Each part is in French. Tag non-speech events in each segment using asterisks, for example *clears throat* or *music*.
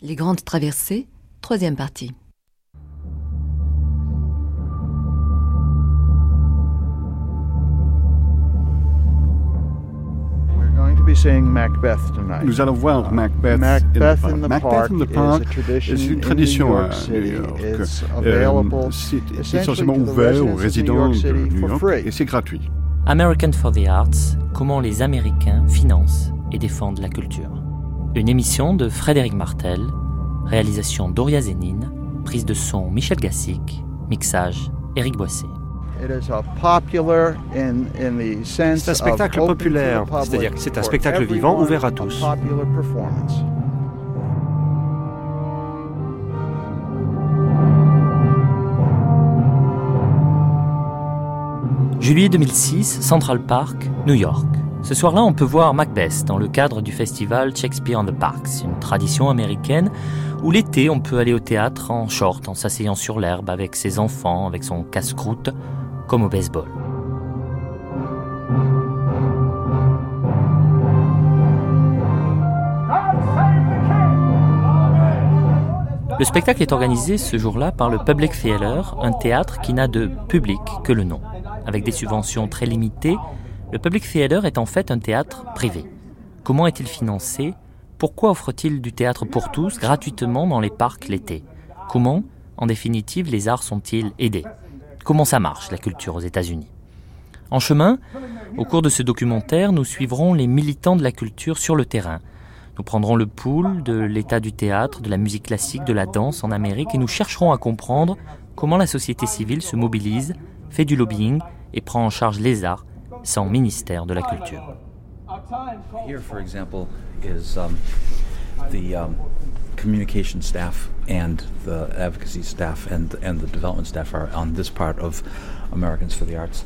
Les grandes traversées, troisième partie. Nous allons voir Uh, Macbeth, Macbeth in the Park. Macbeth in the is Park a tradition est une tradition à. New York. Euh, c'est essentiellement ouvert aux résidents de New York et c'est gratuit. American for the Arts, comment les Américains financent et défendent la culture. Une émission de Frédéric Martel, réalisation Doria Zénine, prise de son Michel Gassic, mixage Éric Boissé. C'est un spectacle populaire, c'est-à-dire que c'est un spectacle vivant ouvert à tous. Juillet 2006, Central Park, New York. Ce soir-là, on peut voir Macbeth dans le cadre du festival Shakespeare on the Parks, une tradition américaine où l'été, on peut aller au théâtre en short, en s'asseyant sur l'herbe avec ses enfants, avec son casse-croûte, comme au baseball. Le spectacle est organisé ce jour-là par le Public Theater, un théâtre qui n'a de public que le nom. Avec des subventions très limitées, le Public Theater est en fait un théâtre privé. Comment est-il financé? Pourquoi offre-t-il du théâtre pour tous gratuitement dans les parcs l'été? Comment, en définitive, les arts sont-ils aidés? Comment ça marche, la culture aux États-Unis? En chemin, au cours de ce documentaire, nous suivrons les militants de la culture sur le terrain. Nous prendrons le pouls de l'état du théâtre, de la musique classique, de la danse en Amérique et nous chercherons à comprendre comment la société civile se mobilise, fait du lobbying et prend en charge les arts sans ministère de la culture. Here, for example, is um, the um, communication staff and the advocacy staff and, and the development staff are on this part of Americans for the Arts.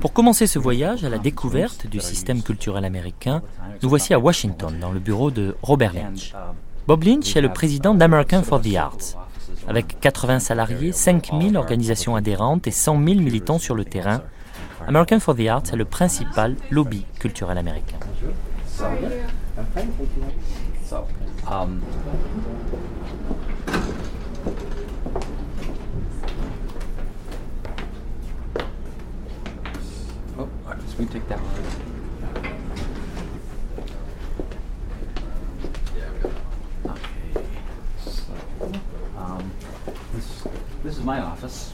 Pour commencer ce voyage à la découverte du système culturel américain, nous voici à Washington, dans le bureau de Robert Lynch. Bob Lynch est le président d'American for the Arts. Avec 80 salariés, 5000 organisations adhérentes et 100 000 militants sur le terrain, American for the Arts est le principal lobby culturel américain. um, this is my office.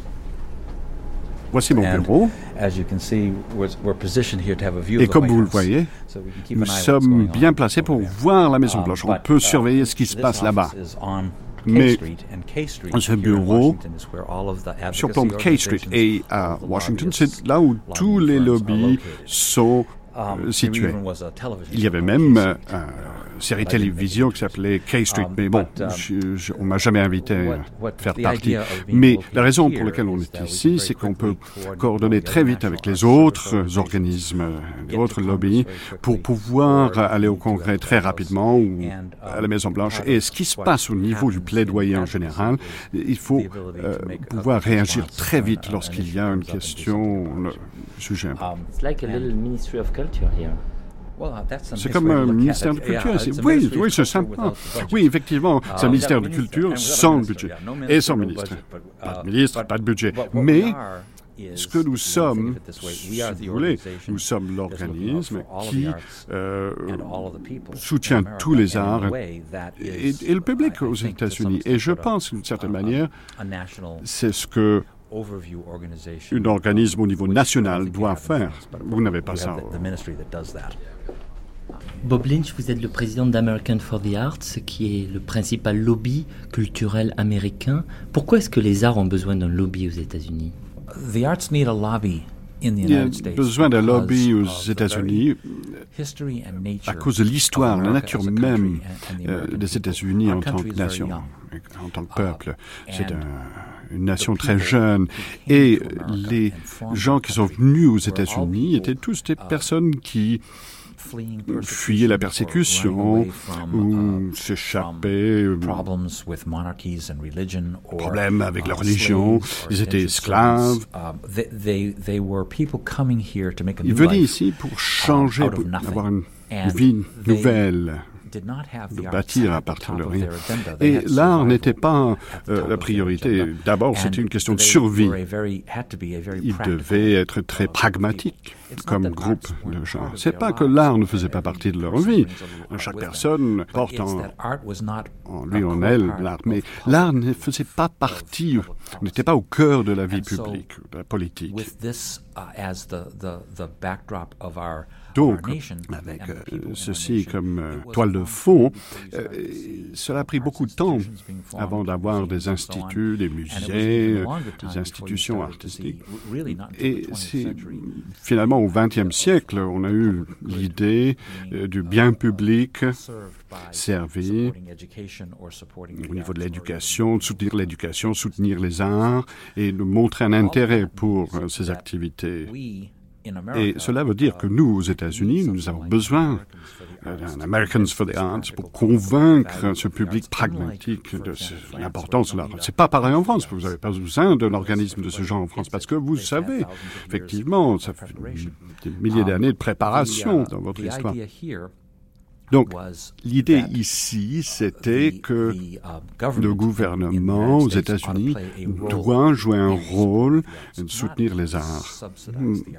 Voici mon bureau. Et comme vous le voyez, nous sommes bien placés pour voir la Maison Um, Blanche. On peut uh, surveiller ce qui se passe là-bas. Mais ce bureau surplombe K Street et à Washington, c'est là où tous les lobbies sont situés. even was a television Il y avait même euh, Street. une série télévision qui s'appelait K Street, Um, mais bon, but, um, je- je- on m'a jamais invité à faire the partie. Mais la raison here pour laquelle on is est that we can ici, very c'est qu'on peut coordonner très vite avec les autres organismes, euh, les to autres Congress lobbies, very quickly, pour pouvoir or aller au to Congrès the très White House. rapidement ou And, um, à la Maison Blanche. Et of ce qui se passe au niveau du plaidoyer en général, il faut euh, pouvoir réagir très vite uh, lorsqu'il y a une question, le sujet. Um, Culture uh, C'est comme un ministère de culture. Oui, oui, c'est culture sympa. without the budget. Oui, effectivement, c'est un Uh, ministère de culture sans budget. Et sans ministre. budget, but, Pas uh, de ministre, but pas de budget. Mais ce que nous sommes, si vous the voulez, organization nous sommes l'organisme qui the arts euh, soutient tous les arts et, et le public aux États-Unis. Et je pense d'une certaine manière, c'est ce que un organisme au niveau national doit faire. Vous n'avez pas ça. have the- the ministry that does that. Bob Lynch, vous êtes le président d'American for the Arts, qui est le principal lobby culturel américain. Pourquoi est-ce que les arts ont besoin d'un lobby aux États-Unis? The arts need a lobby in the Il y a United States besoin d'un lobby aux États-Unis very history and nature à cause de l'histoire, la nature même and- and the euh, des. États-Unis en tant que nation, en tant que peuple. C'est and un- une nation the très jeune. Et America les gens qui sont venus aux États-Unis étaient tous des uh, personnes qui fuyaient la persécution ou uh, s'échappaient. euh, problems with monarchies and religion or Problèmes avec la uh, religion, ils étaient esclaves. Ils venaient ici pour changer, pour avoir une vie nouvelle. De bâtir à partir de rien. Et l'art n'était pas euh, la priorité. D'abord, c'était une question de survie. Il devait être très pragmatique comme groupe de gens. C'est pas que l'art ne faisait pas partie de leur vie. Chaque personne porte en, en lui en elle l'art, mais l'art ne faisait pas partie, n'était pas au cœur de la vie publique, de la politique. Donc, avec euh, ceci comme euh, toile de fond, euh, cela a pris beaucoup de temps avant d'avoir des instituts, des musées, des institutions artistiques. Et c'est finalement au XXe siècle, on a eu l'idée du bien public servi au niveau de l'éducation, de soutenir l'éducation, soutenir les arts et de montrer un intérêt pour ces activités. Et cela veut dire que nous, aux États-Unis, nous avons besoin d'un Americans for the Arts pour convaincre ce public pragmatique de l'importance de l'art. C'est pas pareil en France. Vous n'avez pas besoin d'un organisme de ce genre en France parce que vous savez, effectivement, ça fait des milliers d'années de préparation dans votre histoire. Donc, l'idée ici, c'était que le gouvernement aux États-Unis doit jouer un rôle de soutenir les arts.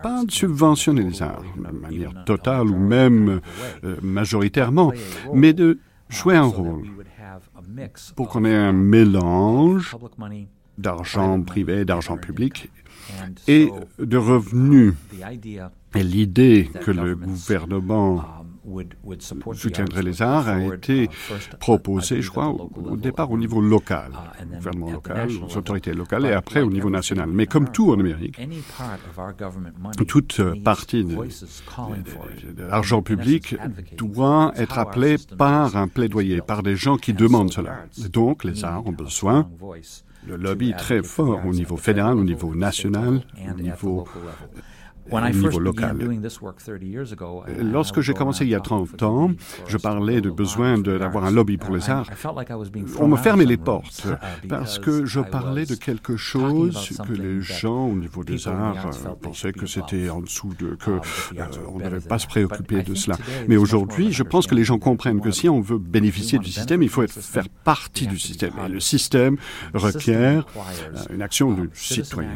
Pas de subventionner les arts de manière totale ou même euh, majoritairement, mais de jouer un rôle pour qu'on ait un mélange d'argent privé, d'argent public et de revenus. Et l'idée que le gouvernement soutiendrait les arts a été proposé, je crois, au, départ au niveau local, uh, gouvernement local, aux autorités locales, et après au niveau national. Mais comme tout en Amérique, toute partie de, l'argent public doit être appelée par un plaidoyer, par des gens qui demandent cela. donc, les arts ont besoin de lobby très fort au niveau fédéral, au niveau national, au niveau au niveau local. Lorsque j'ai commencé il y a 30 ans, je parlais de besoin d'avoir un lobby pour les arts. On me fermait les portes *laughs* uh, parce que je parlais de quelque chose que les gens au niveau des arts euh, pensaient que c'était en dessous de, que uh, euh, on n'avait pas se préoccuper de cela. Mais aujourd'hui, je pense que les gens comprennent que si on veut bénéficier du système, il faut être, faire partie du système. Et le système requiert euh, une action du citoyen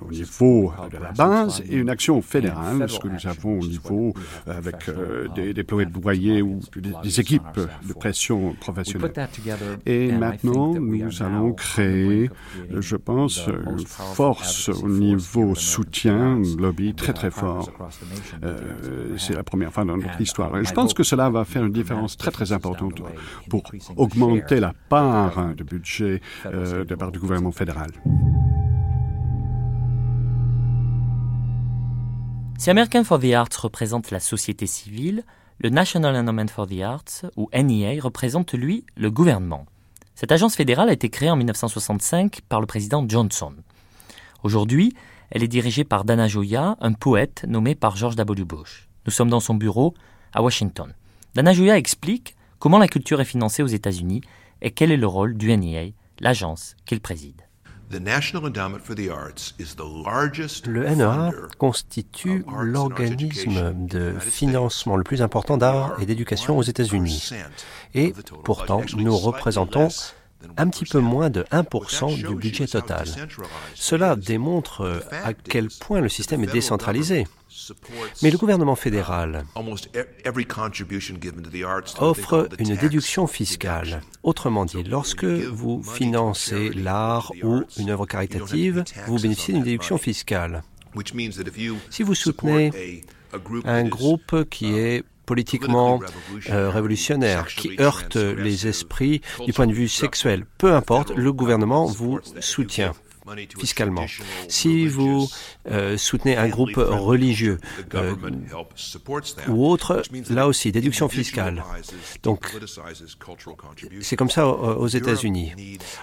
au niveau de la base et une action fédérale, ce que nous avons au niveau avec euh, des déployés de loyers ou des, équipes de pression professionnelle. Et maintenant, nous allons créer, je pense, une force au niveau soutien, un lobby très très fort. Euh, c'est la première fois dans notre histoire. Et je pense que cela va faire une différence très très importante pour augmenter la part de budget euh, de part du gouvernement fédéral. Si American for the Arts représente la société civile, le National Endowment for the Arts, ou NEA, représente, lui, le gouvernement. Cette agence fédérale a été créée en 1965 par le président Johnson. Aujourd'hui, elle est dirigée par Dana Joya, un poète nommé par George W. Bush. Nous sommes dans son bureau à Washington. Dana Joya explique comment la culture est financée aux États-Unis et quel est le rôle du NEA, l'agence qu'il préside. Le NEA constitue l'organisme de financement le plus important d'art et d'éducation aux États-Unis. Et pourtant, nous représentons un petit peu moins de 1% du budget total. Cela démontre à quel point le système est décentralisé. Mais le gouvernement fédéral offre une déduction fiscale. Autrement dit, lorsque vous financez l'art ou une œuvre caritative, vous bénéficiez d'une déduction fiscale. Si vous soutenez un groupe qui est politiquement euh, révolutionnaire, qui heurte les esprits du point de vue sexuel, peu importe, le gouvernement vous soutient fiscalement. Si vous euh, soutenez un groupe religieux euh, ou autre, là aussi, déduction fiscale. Donc, c'est comme ça aux États-Unis.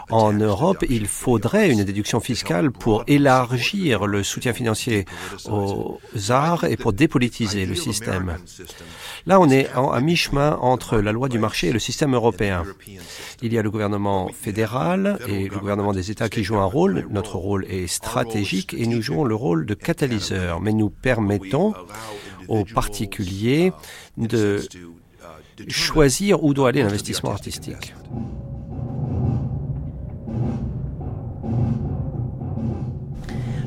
En Europe, il faudrait une déduction fiscale pour élargir le soutien financier aux arts et pour dépolitiser le système. Là, on est à mi-chemin entre la loi du marché et le système européen. Il y a le gouvernement fédéral et le gouvernement des États qui jouent un rôle. Notre rôle est stratégique et nous jouons le rôle de catalyseur, mais nous permettons aux particuliers de choisir où doit aller l'investissement artistique.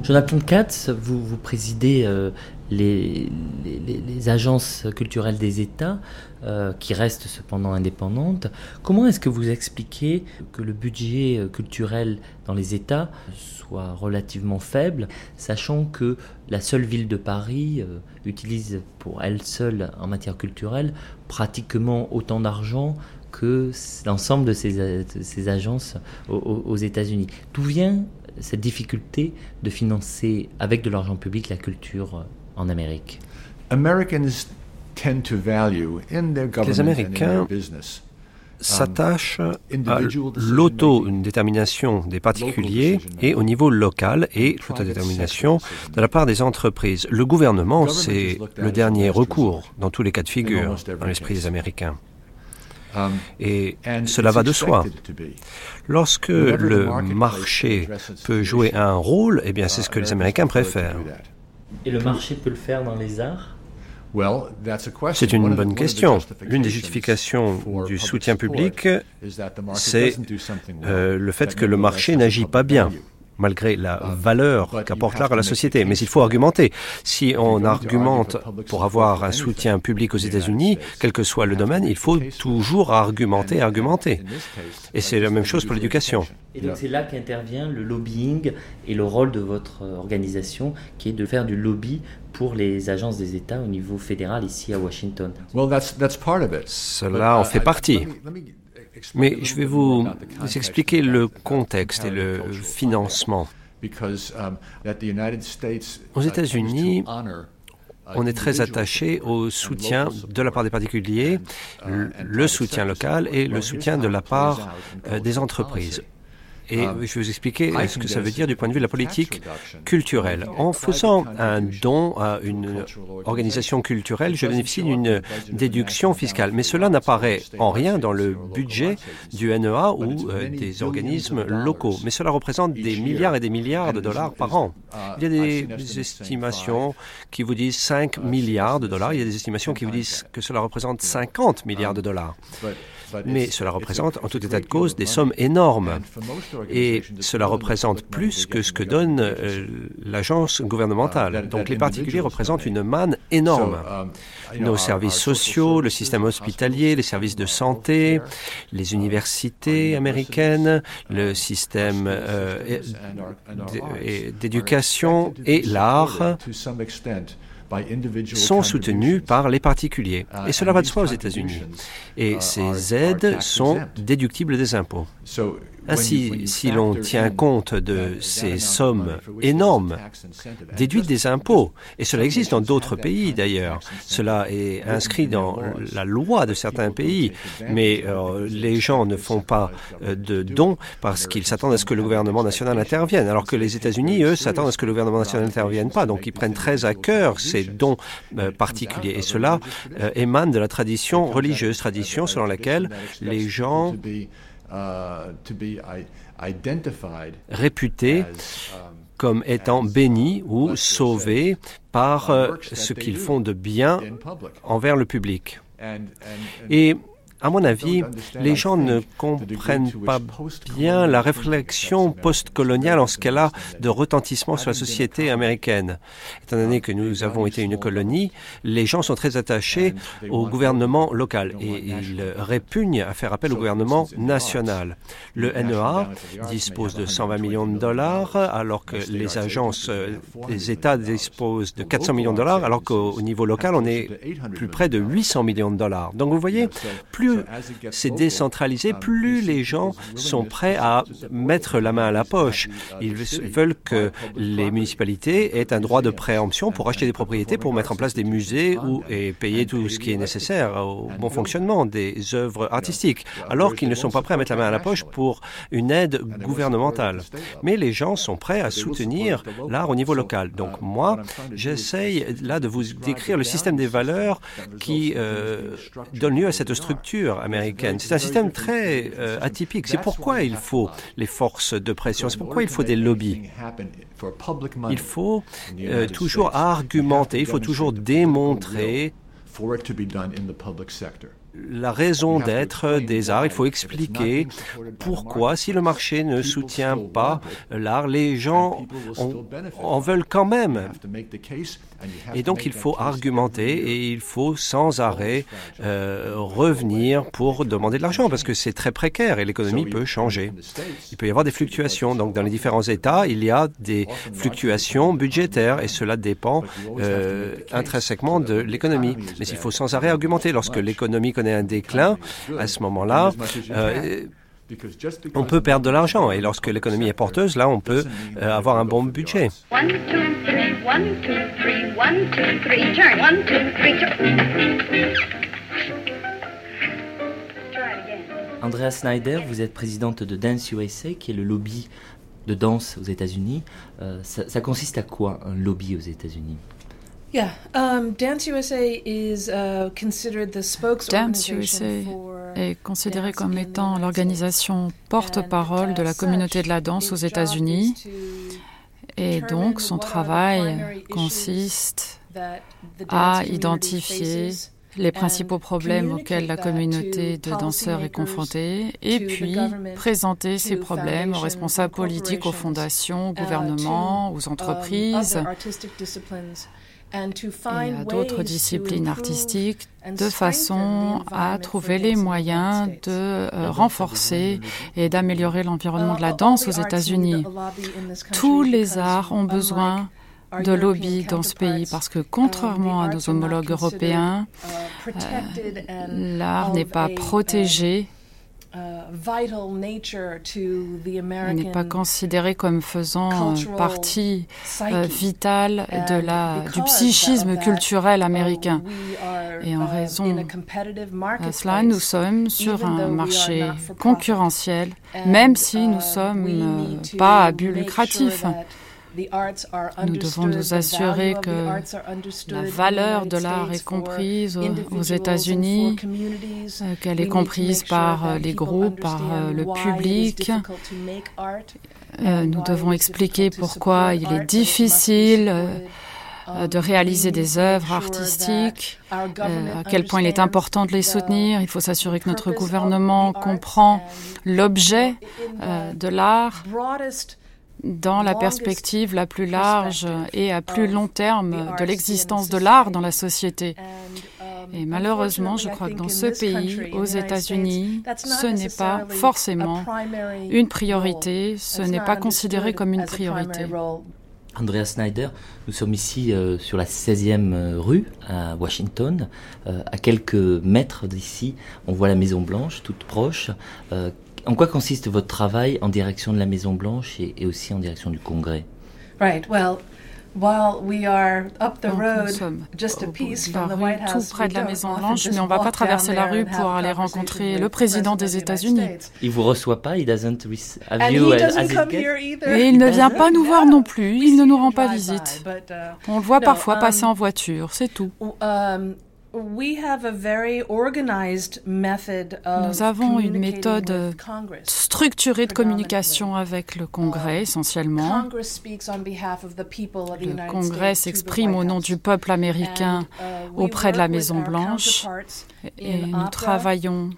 Jonathan Katz, vous, vous présidez euh, les, les, agences culturelles des États, euh, qui restent cependant indépendantes. Comment est-ce que vous expliquez que le budget euh, culturel dans les États soit relativement faible, sachant que la seule ville de Paris utilise pour elle seule en matière culturelle pratiquement autant d'argent que l'ensemble de ces, agences aux, États-Unis. D'où vient cette difficulté de financer avec de l'argent public la culture euh, en Amérique? Les Américains s'attachent à l'autodétermination des particuliers et au niveau local et l'autodétermination de la part des entreprises. Le gouvernement, c'est le dernier recours dans tous les cas de figure dans l'esprit des Américains. Um, Et cela va de soi. Lorsque le marché peut jouer un rôle, eh bien, c'est ce que les Américains préfèrent. Et le marché peut le faire dans les arts? C'est une bonne question. L'une des justifications du soutien public, c'est euh, le fait que le marché n'agit pas bien malgré la valeur qu'apporte l'art à la société. Mais il faut argumenter. Si on argumente pour avoir un soutien public aux États-Unis, quel que soit le domaine, il faut toujours argumenter, argumenter. Et c'est la même chose pour l'éducation. Et donc c'est là qu'intervient le lobbying et le rôle de votre organisation, qui est de faire du lobby pour les agences des États au niveau fédéral ici à Washington. Cela en fait partie. Mais je vais vous expliquer le contexte et le financement. Um, Aux États-Unis, on est très attaché au soutien de la part des particuliers, le soutien local et le soutien de la part euh, des entreprises. Et um, je vais vous expliquer ce que ça veut dire du point de vue de la politique culturelle. En faisant un don à une organisation culturelle, je bénéficie d'une déduction fiscale. Mais cela n'apparaît en rien dans le budget du NEA ou euh, des organismes locaux. Mais cela représente des milliards et des milliards de dollars par an. Il y a des estimations qui vous disent 5 milliards de dollars. Il y a des estimations qui vous disent que cela représente 50 milliards de dollars mais cela représente en tout état de cause des sommes énormes. Et cela représente plus que ce que donne euh, l'agence gouvernementale. Donc les particuliers représentent une manne énorme. Nos services sociaux, le système hospitalier, les services de santé, les universités américaines, le système euh, d'éducation et l'art sont soutenus par les particuliers. Et cela va de soi aux États-Unis. Et ces aides sont déductibles des impôts. Ainsi, si l'on tient compte de ces sommes énormes déduites des impôts, et cela existe dans d'autres pays d'ailleurs, cela est inscrit dans la loi de certains pays, mais euh, les gens ne font pas euh, de dons parce qu'ils s'attendent à ce que le gouvernement national intervienne, alors que les États-Unis, eux, s'attendent à ce que le gouvernement national n'intervienne pas, donc ils prennent très à cœur ces dons euh, particuliers, et cela émane de la tradition religieuse, tradition selon laquelle les gens réputés um, comme étant bénis ou sauvés par uh, ce qu'ils font de bien envers le public. Et à mon avis, les gens ne comprennent pas bien la réflexion postcoloniale en ce qu'elle a de retentissement sur la société américaine. Étant donné que nous avons été une colonie, les gens sont très attachés au gouvernement local et ils répugnent à faire appel au gouvernement national. Le NEA dispose de 120 millions de dollars alors que les agences des États disposent de 400 millions de dollars alors qu'au niveau local, on est plus près de 800 millions de dollars. Donc vous voyez, plus c'est décentralisé, plus les gens sont prêts à mettre la main à la poche. Ils veulent que les municipalités aient un droit de préemption pour acheter des propriétés, pour mettre en place des musées ou, et payer tout ce qui est nécessaire au bon fonctionnement des œuvres artistiques, alors qu'ils ne sont pas prêts à mettre la main à la poche pour une aide gouvernementale. Mais les gens sont prêts à soutenir l'art au niveau local. Donc moi, j'essaye là de vous décrire le système des valeurs qui euh, donne lieu à cette structure C'est un système très euh, atypique. C'est pourquoi il faut les forces de pression. C'est pourquoi il faut des lobbies. Il faut euh, toujours argumenter, il faut toujours démontrer la raison d'être des arts. Il faut expliquer pourquoi, si le marché ne soutient pas l'art, les gens en veulent quand même. Et donc il faut argumenter et il faut sans arrêt euh, revenir pour demander de l'argent parce que c'est très précaire et l'économie peut changer. Il peut y avoir des fluctuations. Donc dans les différents États, il y a des fluctuations budgétaires et cela dépend euh, intrinsèquement de l'économie. Mais il faut sans arrêt argumenter. Lorsque l'économie connaît un déclin, à ce moment-là, euh, on peut perdre de l'argent et lorsque l'économie est porteuse, là, on peut avoir un bon budget. Andrea Snyder, vous êtes présidente de Dance USA, qui est le lobby de danse aux États-Unis. Euh, ça, consiste à quoi un lobby aux États-Unis? Um, Dance USA is uh, considered the Dance USA est considéré comme étant l'organisation porte-parole de la communauté de la danse aux États-Unis. Et donc, son travail consiste à identifier les principaux problèmes auxquels la communauté de danseurs est confrontée et puis présenter ces problèmes aux responsables politiques, aux fondations, au uh, gouvernement, aux um, entreprises et à d'autres disciplines artistiques de façon à trouver les moyens de euh, renforcer et d'améliorer l'environnement de la danse aux États-Unis. Tous les arts ont besoin de lobby dans ce pays parce que contrairement à nos homologues européens, euh, l'art n'est pas protégé il n'est pas considéré comme faisant euh, partie euh, vitale de la, du psychisme culturel américain. Et en raison de cela, nous sommes sur un marché concurrentiel, même si nous ne sommes pas à but lucratif. Nous devons nous assurer que la valeur de l'art est comprise aux États-Unis, euh, qu'elle est comprise par euh, les groupes, par euh, le public. Nous devons expliquer pourquoi il est difficile de réaliser des œuvres artistiques, à quel point il est important de les soutenir. Il faut s'assurer que notre gouvernement comprend l'objet de l'art dans la perspective la plus large et à plus long terme de l'existence de l'art dans la société. Et malheureusement, je crois que dans ce pays, aux États-Unis, ce n'est pas forcément une priorité, ce n'est pas considéré comme une priorité. Andrea Snyder, nous sommes ici euh, sur la 16e euh, rue à Washington. Euh, à quelques mètres d'ici, on voit la Maison Blanche, toute proche. En quoi consiste votre travail en direction de la Maison Blanche et, aussi en direction du Congrès? Right. Well, while we are up the road, just a piece from the White House, tout près de la Maison Blanche, mais on ne va pas traverser la rue pour aller rencontrer le président des États-Unis. Il vous reçoit pas, il doesn't have you as, Et il ne vient pas nous voir non plus, il ne nous rend pas *laughs* visite. Uh, on le voit parfois passer um, en voiture, c'est tout. Um, nous avons une méthode structurée de communication avec le Congrès essentiellement. Le Congrès s'exprime au nom du peuple américain uh, auprès de la Maison Blanche et nous travaillons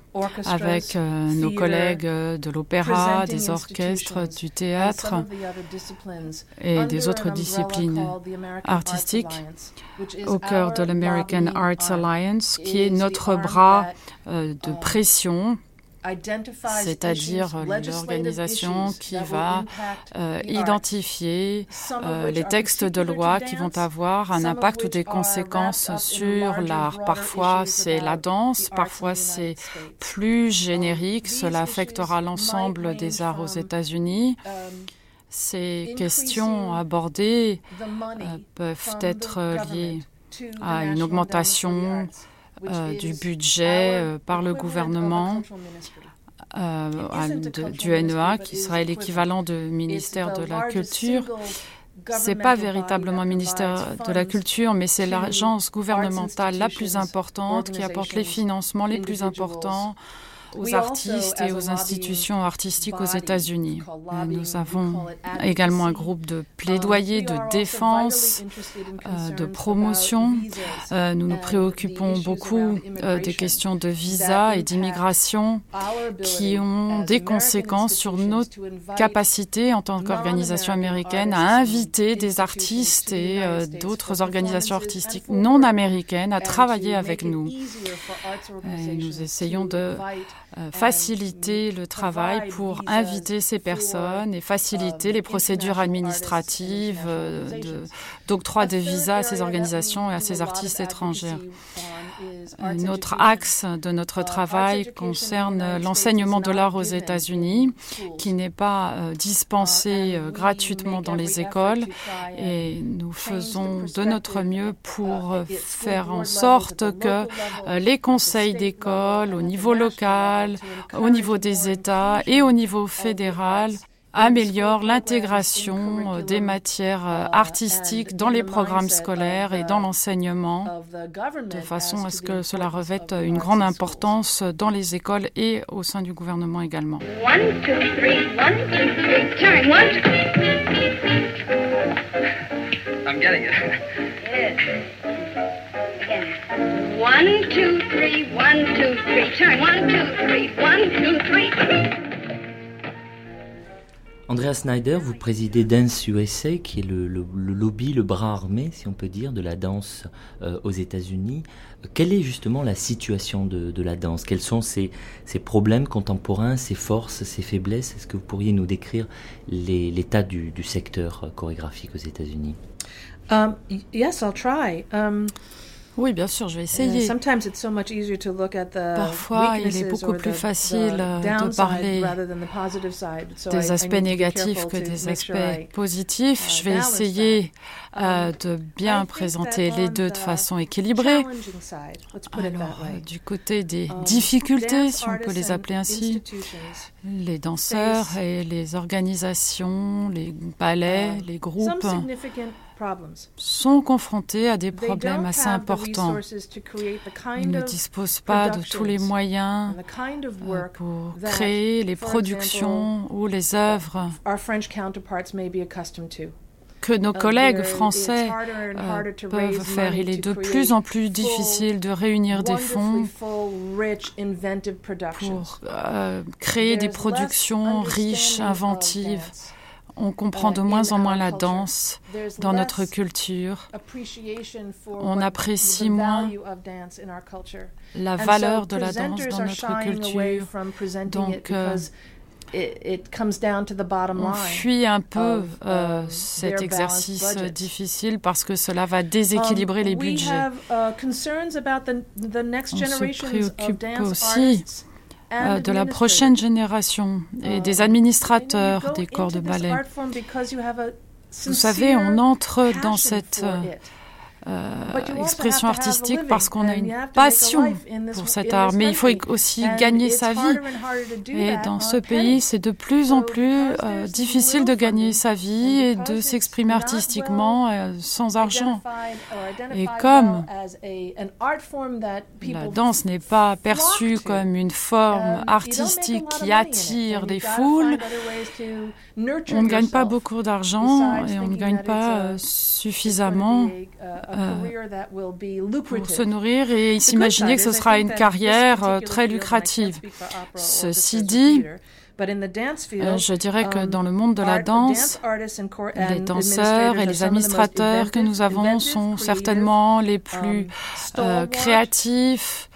avec euh, nos collègues euh, de l'opéra, des orchestres, du théâtre et des autres disciplines artistiques au cœur de l'American Arts Alliance, qui est notre bras euh, de pression c'est-à-dire l'organisation qui va euh, identifier euh, les textes de loi qui vont avoir un impact ou des conséquences sur l'art. Parfois c'est la danse, parfois c'est plus générique, cela affectera l'ensemble des arts aux États-Unis. Um, Ces questions abordées euh, peuvent être liées à une augmentation du budget euh, par le gouvernement euh, du NEA, qui serait l'équivalent de ministère de la Culture. C'est pas véritablement ministère de la Culture, mais c'est l'agence gouvernementale la plus importante qui apporte les financements les plus importants aux artistes et aux institutions artistiques aux États-Unis. Nous avons également un groupe de plaidoyer, de défense, de promotion. Nous nous préoccupons beaucoup des questions de visa et d'immigration qui ont des conséquences sur notre capacité en tant qu'organisation américaine à inviter des artistes et d'autres organisations artistiques non américaines à travailler avec nous. nous essayons de euh, faciliter le travail pour inviter ces personnes et faciliter les procédures administratives euh, d'octroi de, visas à ces organisations et à ces artistes étrangers. Un autre axe de notre travail concerne l'enseignement de l'art aux États-Unis, qui n'est pas euh, dispensé gratuitement dans les écoles. Et nous faisons de notre mieux pour faire en sorte que les conseils d'école au niveau local, au niveau des États et au niveau fédéral améliore l'intégration euh, des matières euh, artistiques dans les programmes scolaires et dans l'enseignement, de façon à ce que cela revête une grande importance dans les écoles et au sein du gouvernement également. *laughs* One, two, three, one, two, three, turn. One, two, three, one, two, three. Andrea Snyder, vous présidez Dance USA, qui est le, lobby, le bras armé, si on peut dire, de la danse euh, aux États-Unis. Quelle est justement la situation de, la danse? Quels sont ses, problèmes contemporains, ses forces, ses faiblesses? Est-ce que vous pourriez nous décrire l'état du, secteur chorégraphique aux États-Unis? Um, Yes, I'll try. Um, oui, bien sûr, je vais essayer. Parfois, il est beaucoup plus facile de parler des aspects négatifs que des aspects positifs. Je vais essayer euh, de bien présenter les deux de façon équilibrée. Alors, du côté des um, difficultés, si on peut les appeler ainsi, les danseurs et les organisations, les ballets, um, les groupes sont confrontés à des problèmes assez importants. Ils ne disposent pas de tous les moyens euh, pour créer les productions ou les œuvres que nos collègues français euh, peuvent faire. Il est de plus en plus difficile de réunir des fonds pour euh, créer des productions riches, inventives on comprend de moins en moins la danse dans notre culture. On apprécie moins la valeur de la danse dans notre culture. Donc, euh, on fuit un peu uh, cet exercice difficile parce que cela va déséquilibrer les um, budgets. Uh, on se préoccupe aussi euh, de la prochaine génération et des administrateurs des corps de ballet. Vous savez, on entre dans cette euh, expression artistique parce qu'on a une passion pour cet art, mais il faut aussi gagner sa vie. Et dans ce pays, c'est de plus en plus euh, difficile de gagner sa vie et de s'exprimer artistiquement euh, sans argent. Et comme la danse n'est pas perçue comme une forme artistique qui attire des foules, on ne gagne pas beaucoup d'argent et on ne gagne pas suffisamment pour se nourrir et s'imaginer que ce sera une carrière euh, très lucrative. Ceci dit, euh, je dirais que um, dans le monde de la danse, les danseurs et les administrateurs que nous avons sont certainement les plus um, euh, créatifs,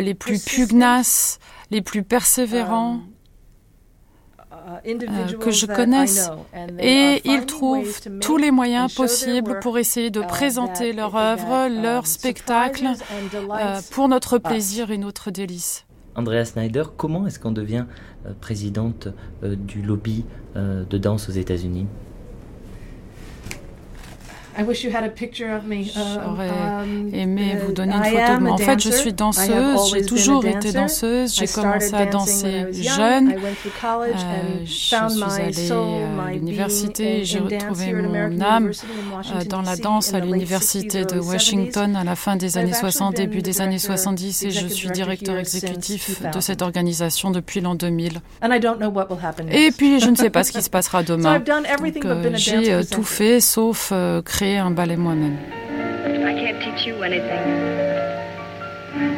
les plus pugnaces, les plus persévérants. Um, euh, que je connaisse. et ils trouvent tous les moyens possibles pour essayer de uh, présenter leur œuvre, um, leur spectacle euh, pour notre plaisir et notre délice. Andrea Snyder, comment est-ce qu'on devient euh, présidente du lobby de danse aux États-Unis? J'aurais um, aimé vous donner une photo de moi. En fait, je suis danseuse. J'ai toujours été danseuse. J'ai commencé à danser jeune. Euh, je suis allée à l'université. J'ai retrouvé mon âme euh, dans la danse à l'université de Washington à la fin des années 60, début des années 70, et je suis directeur exécutif de cette organisation depuis l'an 2000. Et puis, je ne sais pas ce qui *laughs* se passera demain. Euh, j'ai tout fait sauf créer un ballet moi-même.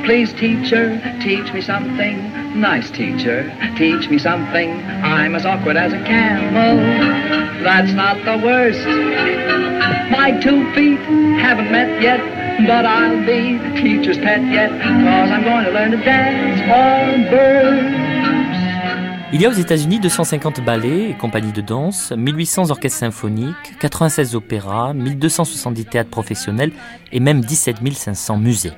Please, teacher, teach me something. Nice teacher, teach me something. I'm as awkward as a camel. That's not the worst. My two feet haven't met yet, but I'll be the teacher's pet yet, cause I'm going to learn to dance on birds. Il y a aux États-Unis 250 ballets et compagnies de danse, 1800 orchestres symphoniques, 96 opéras, 1270 théâtres professionnels et même 17 500 musées.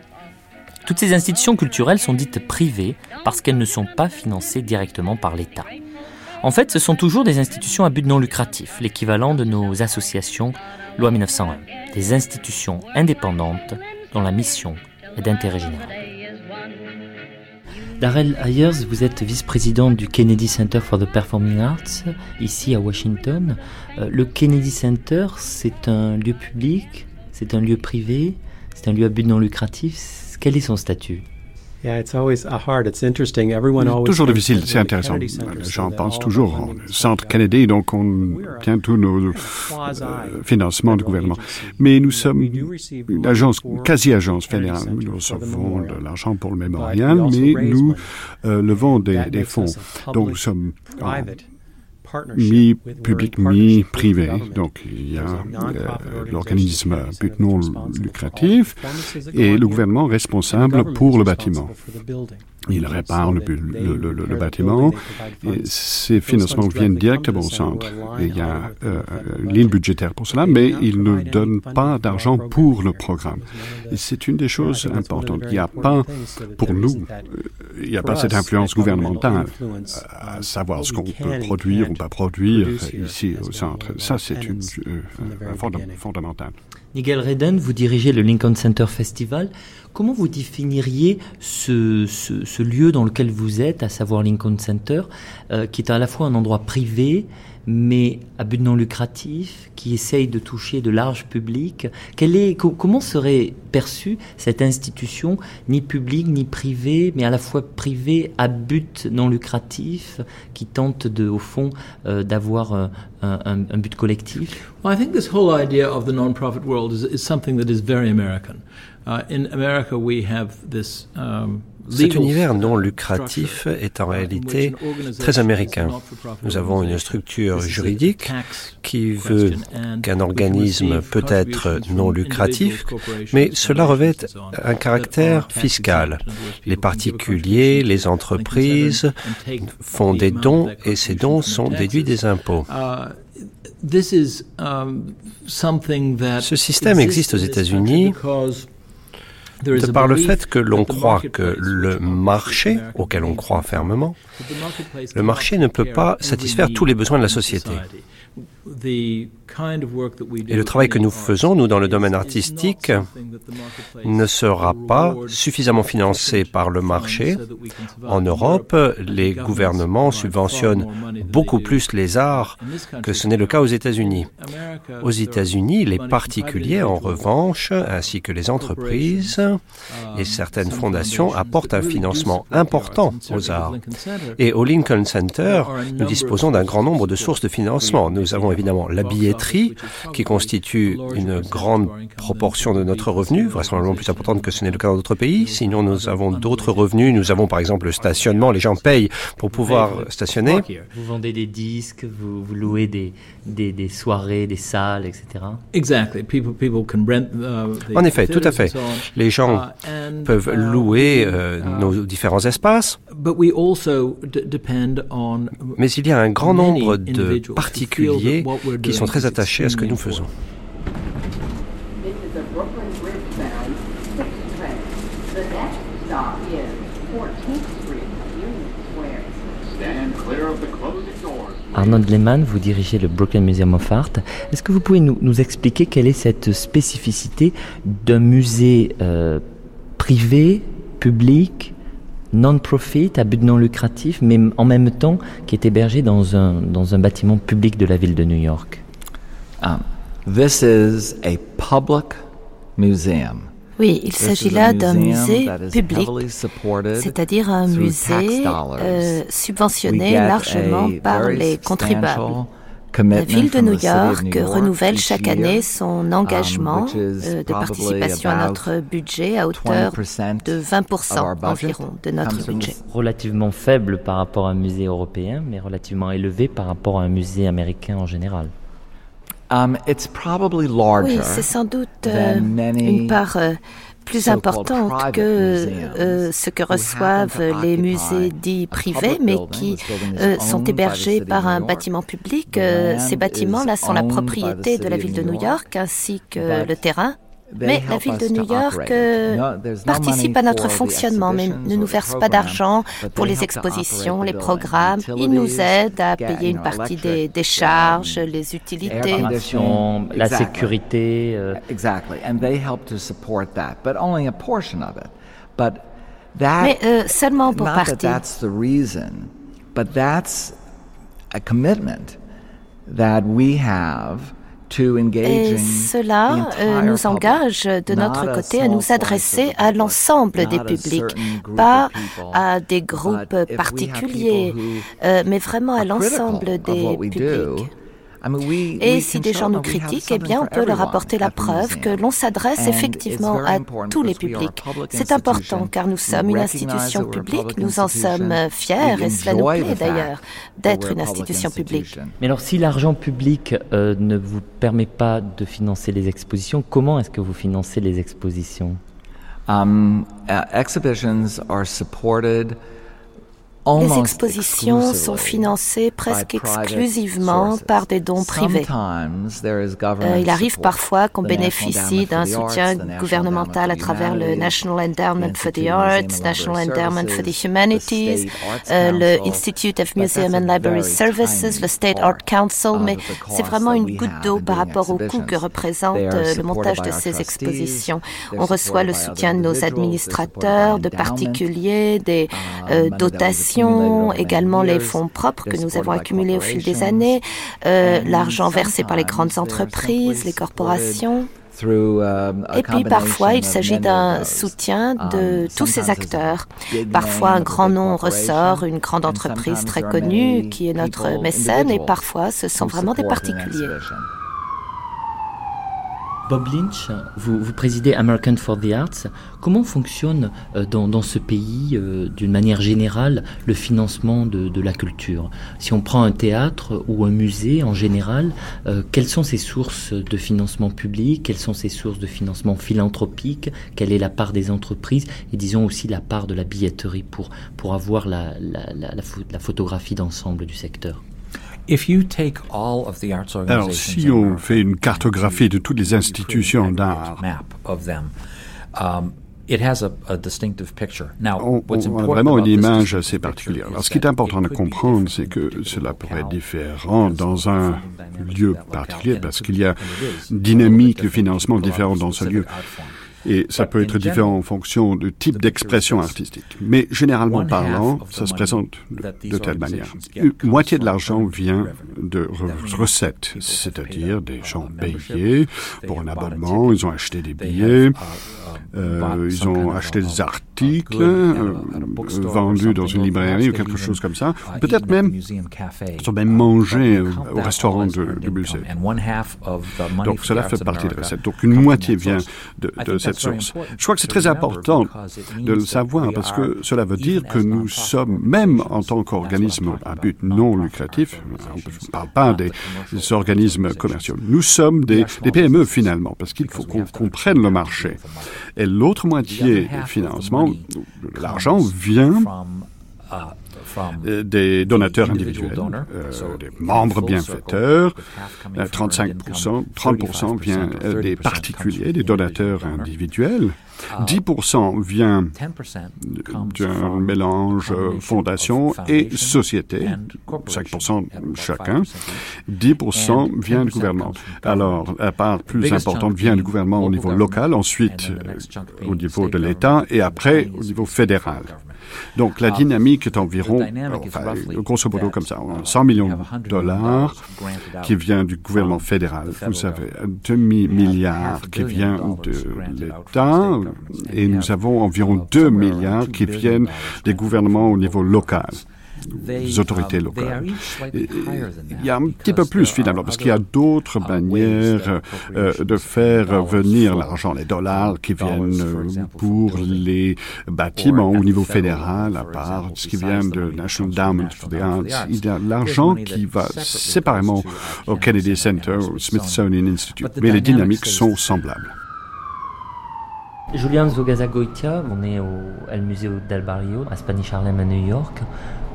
Toutes ces institutions culturelles sont dites privées parce qu'elles ne sont pas financées directement par l'État. En fait, ce sont toujours des institutions à but non lucratif, l'équivalent de nos associations loi 1901, des institutions indépendantes dont la mission est d'intérêt général. Darrell Ayers, vous êtes vice-présidente du Kennedy Center for the Performing Arts, ici à Washington. Euh, le Kennedy Center, c'est un lieu public, c'est un lieu privé, c'est un lieu à but non lucratif. Quel est son statut? Toujours difficile, c'est intéressant. J'en pense toujours au Centre Kennedy, donc on tient tous nos euh, financements du gouvernement. Mais nous sommes une agence, quasi-agence fédérale. Nous recevons de l'argent pour le mémorial, mais nous euh, levons des, des, fonds. Donc nous sommes mi-public, mi-privé. Donc il y a euh, l'organisme but non lucratif et le gouvernement responsable pour le bâtiment. Il répare le, le, bâtiment et ces financements viennent directement au centre. il y a euh, une ligne budgétaire pour cela, mais il ne donne pas d'argent pour le programme. C'est une des choses importantes. Il n'y a pas, pour nous, euh, il n'y a pas cette influence gouvernementale à savoir ce qu'on peut produire ou pas produire ici au centre. Ça, c'est une euh, fondamental. Nigel Redden, vous dirigez le Lincoln Center Festival. Comment vous définiriez ce, ce, lieu dans lequel vous êtes, à savoir Lincoln Center, euh, qui est à la fois un endroit privé, mais à but non lucratif, qui essaye de toucher de larges publics. comment serait perçue cette institution, ni publique ni privée, mais à la fois privée à but non lucratif, qui tente au fond euh, d'avoir euh, un, but collectif? Well, I think this whole idea of the non-profit world is, is something that is very American. Uh, in America, we have this um, Cet univers non lucratif est en réalité très américain. Nous avons une structure juridique qui veut qu'un organisme peut être non lucratif, mais cela revêt un caractère fiscal. Les particuliers, les entreprises font des dons et ces dons sont déduits des impôts. Ce système existe aux États-Unis de par le fait que l'on croit que le marché, auquel on croit fermement, le marché ne peut pas satisfaire tous les besoins de la société. Et le travail que nous faisons, nous, dans le domaine artistique, ne sera pas suffisamment financé par le marché. En Europe, les gouvernements subventionnent beaucoup plus les arts que ce n'est le cas aux États-Unis. Aux États-Unis, les particuliers, en revanche, ainsi que les entreprises et certaines fondations apportent un financement important aux arts. Et au Lincoln Center, nous disposons d'un grand nombre de sources de financement. Nous avons évidemment la billetterie, qui constitue une grande proportion de notre revenu, vraisemblablement plus importante que ce n'est le cas dans d'autres pays. Sinon, nous avons d'autres revenus. Nous avons par exemple le stationnement. Les gens payent pour pouvoir stationner. Vous vendez des disques, vous, louez des, des, des, soirées, des salles, etc. Uh, en effet, tout à fait. Les gens uh, peuvent uh, louer euh, nos différents espaces. Mais il y a un grand nombre de particuliers qui sont très attachés à ce que nous faisons. Stand clear of the closing Arnold Lehmann, vous dirigez le Brooklyn Museum of Art. Est-ce que vous pouvez nous, expliquer quelle est cette spécificité d'un musée euh, privé, public, non-profit, à but non lucratif, mais en même temps qui est hébergé dans un, dans un bâtiment public de la ville de New York um, This is a public museum. Oui, il s'agit là d'un musée public, c'est-à-dire un musée euh, subventionné largement par les contribuables. La ville de New York renouvelle chaque année son um, engagement euh, de participation à notre budget à hauteur de 20% environ de notre budget. Relativement faible par rapport à un musée européen, mais relativement élevé par rapport à un musée américain en général. Um, oui, c'est sans doute euh, une part euh, plus importante que euh, ce que reçoivent les musées dits privés, mais qui sont hébergés par un bâtiment public. ces bâtiments-là sont la propriété de la ville de New York ainsi que le terrain. Mais la ville de New York euh, participe à notre fonctionnement, mais ne nous verse pas d'argent pour les expositions, les programmes. Ils nous aident à payer une partie des, charges, les utilités. La sécurité. Euh. Mais euh, seulement pour partie. a commitment that we have et cela euh, nous engage de notre côté à nous adresser à l'ensemble des publics, pas à des groupes particuliers, euh, mais vraiment à l'ensemble des publics. Et si des gens nous critiquent, eh bien, on peut leur apporter la preuve que l'on s'adresse effectivement à tous les publics. C'est important car nous sommes une institution publique, nous en sommes fiers et cela nous plaît d'ailleurs d'être une institution. publique. Mais alors si l'argent public euh, ne vous permet pas de financer les expositions, comment est-ce que vous financez les expositions? Um, uh, exhibitions are supported les expositions sont financées presque exclusivement par des dons privés. Euh, il arrive parfois qu'on bénéficie d'un soutien gouvernemental à travers le National Endowment for the Arts, National Endowment for the Humanities, euh, le Institute of Museum and Library Services, le State Art Council, mais c'est vraiment une goutte d'eau par rapport au coût que représente euh, le montage de ces expositions. On reçoit le soutien de nos administrateurs, de particuliers, des um, dotations également les fonds propres que nous avons accumulés au fil des années, euh, l'argent versé par les grandes entreprises, les corporations. Et puis parfois, il s'agit d'un soutien de tous ces acteurs. Parfois, un grand nom ressort, une grande entreprise très connue qui est notre mécène, et parfois, ce sont vraiment des particuliers. Bob Lynch, vous, vous, présidez American for the Arts. Comment fonctionne euh, dans, ce pays, euh, d'une manière générale, le financement de, de, la culture? Si on prend un théâtre ou un musée en général, euh, quelles sont ses sources de financement public? Quelles sont ses sources de financement philanthropique? Quelle est la part des entreprises? Et disons aussi la part de la billetterie pour, pour avoir la photographie d'ensemble du secteur alors, si on fait une cartographie de toutes les institutions d'art, um, on, a vraiment une image assez particulière. Alors, ce qui est important de comprendre, c'est que cela pourrait être différent dans un lieu particulier, parce qu'il y a une dynamique de financement différente dans ce lieu. Et ça peut être différent en fonction du type d'expression artistique. Mais généralement parlant, ça se présente de, telle manière. Une moitié de l'argent vient de recettes, c'est-à-dire des gens payés pour un abonnement, ils ont acheté des billets, euh, ils ont acheté des articles euh, vendus dans une librairie ou quelque chose comme ça. Peut-être même, ils ont même mangé au restaurant du musée. Donc cela fait partie de recettes. Donc une moitié vient de, de cette source. Je crois que c'est très important de le savoir parce que cela veut dire que nous sommes, même en tant qu'organisme à but non lucratif, on ne parle pas des, organismes commerciaux, nous sommes des, des PME finalement parce qu'il faut qu'on comprenne le marché. Et l'autre moitié des financements, l'argent vient euh, des donateurs individuels, euh, des membres bienfaiteurs. 35%, 30% vient des particuliers, des donateurs individuels. 10% vient d'un mélange fondation et société, 5% chacun. 10% vient du gouvernement. Alors, la part plus importante vient du gouvernement au niveau local, ensuite au niveau de l'État et après au niveau fédéral. Donc la dynamique est environ, enfin, grosso modo comme ça, 100 millions de dollars qui vient du gouvernement fédéral. Vous avez un demi-milliard qui vient de l'État et nous avons environ 2 milliards qui viennent des gouvernements au niveau local les autorités locales. Il y a un petit peu plus finalement, parce qu'il y a d'autres uh, manières euh, de faire venir l'argent, les dollars qui viennent euh, pour les bâtiments au niveau fédéral, à part ce qui vient de National Endowment for the Arts. Il y a l'argent qui va séparément au Kennedy Center, au Smithsonian Institute, mais les dynamiques sont semblables. Julian Zogaza-Goitia, on est au Museo del Barrio, à Spanish Harlem à New York.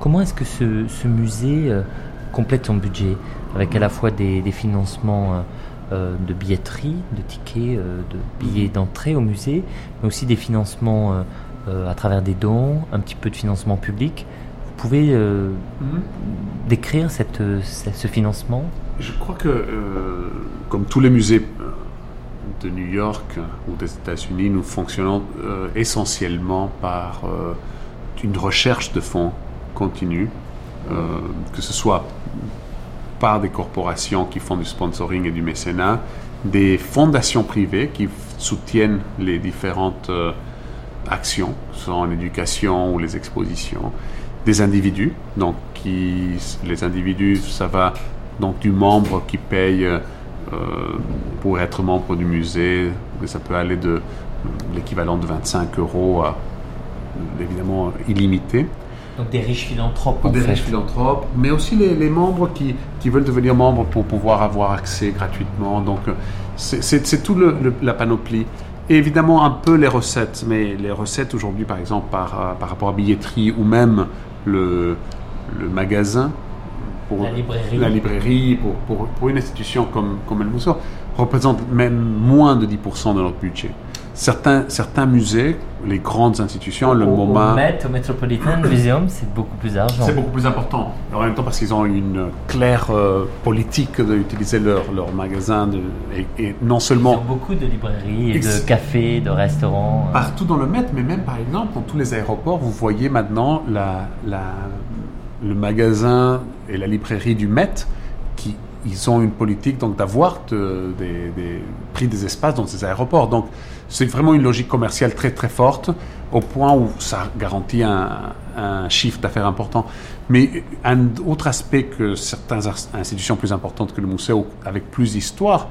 Comment est-ce que ce, musée euh, complète son budget avec à la fois des, financements euh, euh, de billetterie, de tickets, de billets d'entrée au musée, mais aussi des financements à travers des dons, un petit peu de financement public Vous pouvez mhm. décrire cette, ce financement? Je crois que, comme tous les musées de New York ou des États-Unis, nous fonctionnons essentiellement par une recherche de fonds continue, euh, que ce soit par des corporations qui font du sponsoring et du mécénat, des fondations privées qui soutiennent les différentes euh, actions, soit en éducation ou les expositions, des individus, donc qui, les individus, ça va donc du membre qui paye euh, pour être membre du musée, ça peut aller de l'équivalent de 25 euros à évidemment illimité. Donc des riches philanthropes. des riches philanthropes, mais aussi les, les membres qui, qui, veulent devenir membres pour pouvoir avoir accès gratuitement. Donc euh, c'est tout le, la panoplie. Et évidemment un peu les recettes, mais les recettes aujourd'hui par exemple par, euh, par rapport à billetterie ou même le, le magasin, pour la librairie, la librairie pour, pour, pour, une institution comme, comme El Museo, représente même moins de 10% de notre budget certains, certains musées, les grandes institutions, le MoMA. Au Met, au Metropolitan *clears throat* Museum, c'est beaucoup plus d'argent. C'est beaucoup plus important. en même temps, parce qu'ils ont une claire euh, politique d'utiliser leur, leur magasin. De, et, non seulement. Ils ont beaucoup de librairies, de cafés, de restaurants. Euh. Partout dans le Met, mais même par exemple, dans tous les aéroports, vous voyez maintenant la, la, le magasin et la librairie du Met qui ils ont une politique donc d'avoir de, des, des, pris des espaces dans ces aéroports. Donc c'est vraiment une logique commerciale très très forte au point où ça garantit un, un chiffre d'affaires important. Mais un autre aspect que certaines institutions plus importantes que le musée avec plus d'histoire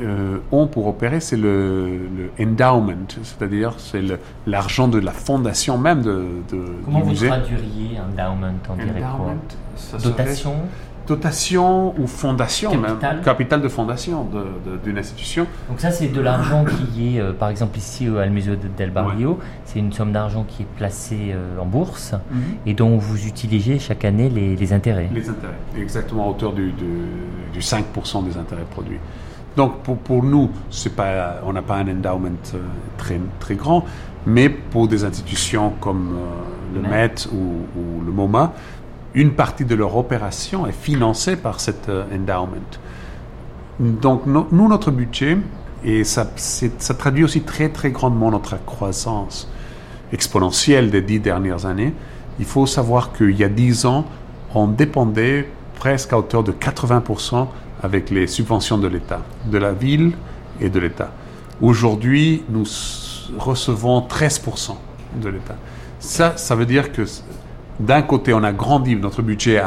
euh, ont pour opérer, c'est le, le, endowment, c'est-à-dire c'est l'argent de la fondation même de, de Comment du musée. Comment vous traduiriez endowment en dirait Dotation dotation ou fondation capital. même, capital de fondation d'une institution. Donc ça c'est de l'argent qui est, euh, par exemple ici au Museo del Barrio, c'est une somme d'argent qui est placée euh, en bourse mhm. et dont vous utilisez chaque année les, intérêts. Les intérêts, exactement à hauteur du, du 5% des intérêts produits. Donc pour, pour nous, pas, on n'a pas un endowment euh, très, très grand, mais pour des institutions comme le Met ou, ou le MoMA, une partie de leur opération est financée par cet euh, endowment. Donc nous, notre budget, et ça, ça traduit aussi très très grandement notre croissance exponentielle des dix dernières années, il faut savoir qu'il y a dix ans, on dépendait presque à hauteur de 80% avec les subventions de l'État, de la ville et de l'État. Aujourd'hui, nous recevons 13% de l'État. Ça, ça veut dire que d'un côté, on a grandi, notre budget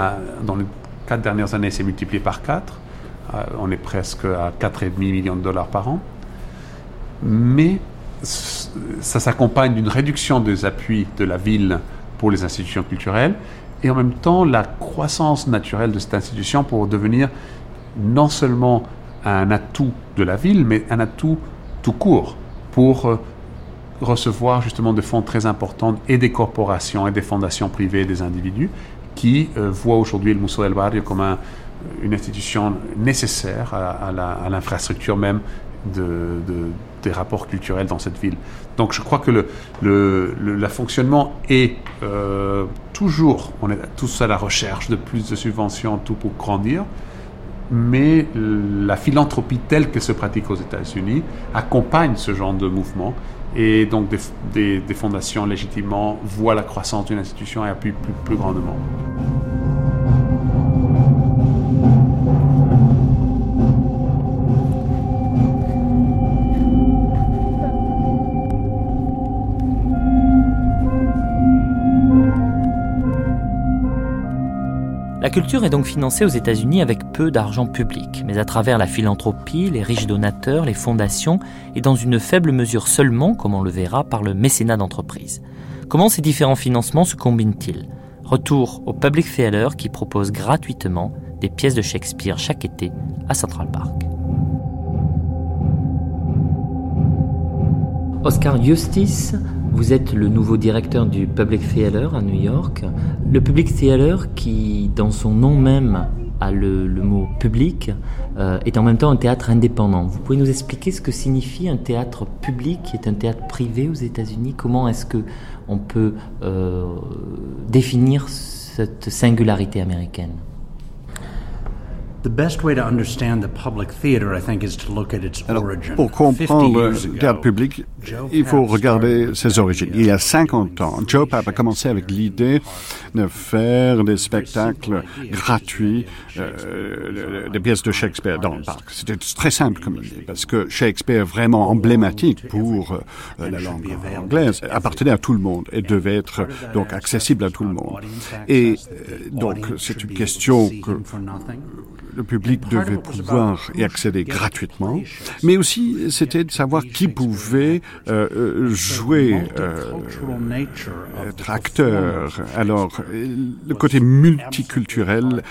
dans les quatre dernières années s'est multiplié par quatre. Euh, on est presque à 4,5 millions de dollars par an. Mais ça s'accompagne d'une réduction des appuis de la ville pour les institutions culturelles et en même temps la croissance naturelle de cette institution pour devenir non seulement un atout de la ville, mais un atout tout court pour euh, recevoir justement des fonds très importants et des corporations et des fondations privées et des individus qui voient aujourd'hui le Museo del Barrio comme un, une institution nécessaire à, l'infrastructure même de, des rapports culturels dans cette ville. Donc je crois que le, le, fonctionnement est euh, toujours, on est tous à la recherche de plus de subventions, tout pour grandir, mais la philanthropie telle qu'elle se pratique aux États-Unis accompagne ce genre de mouvement. Et donc des, fondations légitimement voient la croissance d'une institution et appuient plus grandement. La culture est donc financée aux États-Unis avec peu d'argent public, mais à travers la philanthropie, les riches donateurs, les fondations, et dans une faible mesure seulement, comme on le verra, par le mécénat d'entreprise. Comment ces différents financements se combinent-ils? Retour au Public Theater qui propose gratuitement des pièces de Shakespeare chaque été à Central Park. Oscar Justice, vous êtes le nouveau directeur du Public Theater à New York. Le Public Theater, qui dans son nom même a le, mot public, euh, est en même temps un théâtre indépendant. Vous pouvez nous expliquer ce que signifie un théâtre public qui est un théâtre privé aux États-Unis? Comment est-ce que on peut euh, définir cette singularité américaine? Alors, pour comprendre le théâtre public, il faut regarder ses origines. Il y a 50 ans, Joe Papp a commencé avec l'idée de faire des spectacles gratuits, euh, des pièces de Shakespeare dans le parc. C'était très simple comme idée, parce que Shakespeare, vraiment emblématique pour euh, la langue anglaise, appartenait à tout le monde et devait être donc accessible à tout le monde. Et euh, donc, c'est une question que le public devait pouvoir y accéder gratuitement, mais aussi c'était de savoir qui pouvait euh, euh, jouer, euh, être acteur. Alors, le côté multiculturel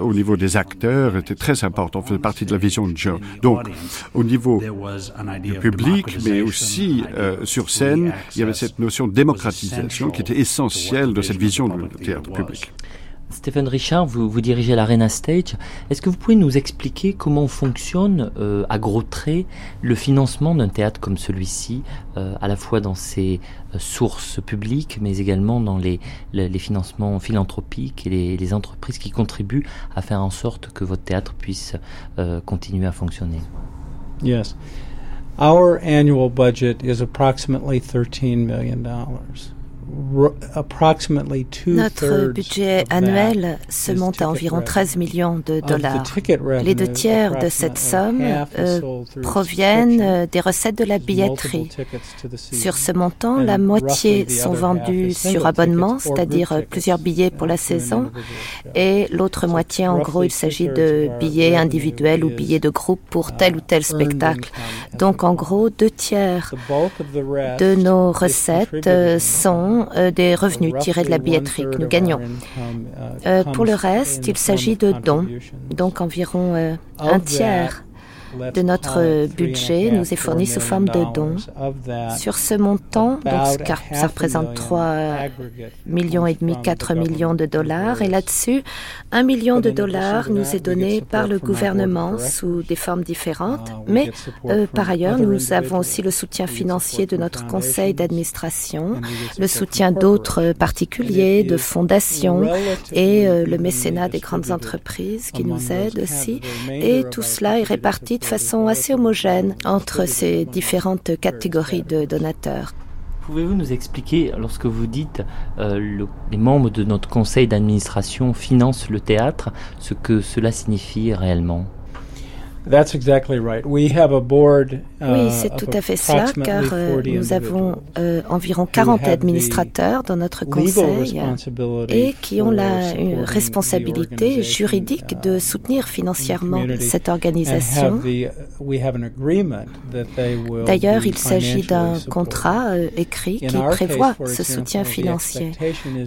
au niveau des acteurs était très important, faisait partie de la vision de Joe. Donc, au niveau du public, mais aussi sur scène, il y avait cette notion de démocratisation qui était essentielle de cette vision du théâtre public. Stéphane Richard, vous, vous dirigez l'Arena Stage. Est-ce que vous pouvez nous expliquer comment fonctionne, euh, à gros traits, le financement d'un théâtre comme celui-ci, euh, à la fois dans ses euh, sources publiques, mais également dans les, financements philanthropiques et les, entreprises qui contribuent à faire en sorte que votre théâtre puisse continuer à fonctionner? Yes. Our annual budget is approximately $13 million. Notre budget annuel se monte à environ 13 millions de dollars. Les deux tiers de cette somme euh, proviennent euh, des recettes de la billetterie. Sur ce montant, la moitié sont vendus sur abonnement, c'est-à-dire euh, plusieurs billets pour la saison, et l'autre moitié, en gros, il s'agit de billets individuels ou billets de groupe pour tel ou tel spectacle. Donc, en gros, deux tiers de nos recettes sont euh, des revenus tirés de la billetterie nous gagnons. Euh, pour le reste, il s'agit de dons, donc environ euh, un tiers de notre budget nous est fourni sous forme de dons. Sur ce montant, donc, ça représente 3 millions et demi, 4 millions de dollars, et là-dessus, 1 million de dollars nous est donné par le gouvernement sous des formes différentes, mais euh, par ailleurs, nous avons aussi le soutien financier de notre conseil d'administration, le soutien d'autres particuliers, de fondations et euh, le mécénat des grandes entreprises qui nous aident aussi. Et tout cela est réparti de façon assez homogène entre ces différentes catégories de donateurs. Pouvez-vous nous expliquer, lorsque vous dites euh, les membres de notre conseil d'administration financent le théâtre, ce que cela signifie réellement? Oui, c'est tout à fait cela, car euh, nous avons euh, environ 40 administrateurs dans notre conseil et qui ont la responsabilité juridique de soutenir financièrement cette organisation. D'ailleurs, il s'agit d'un contrat euh, écrit qui prévoit ce soutien financier.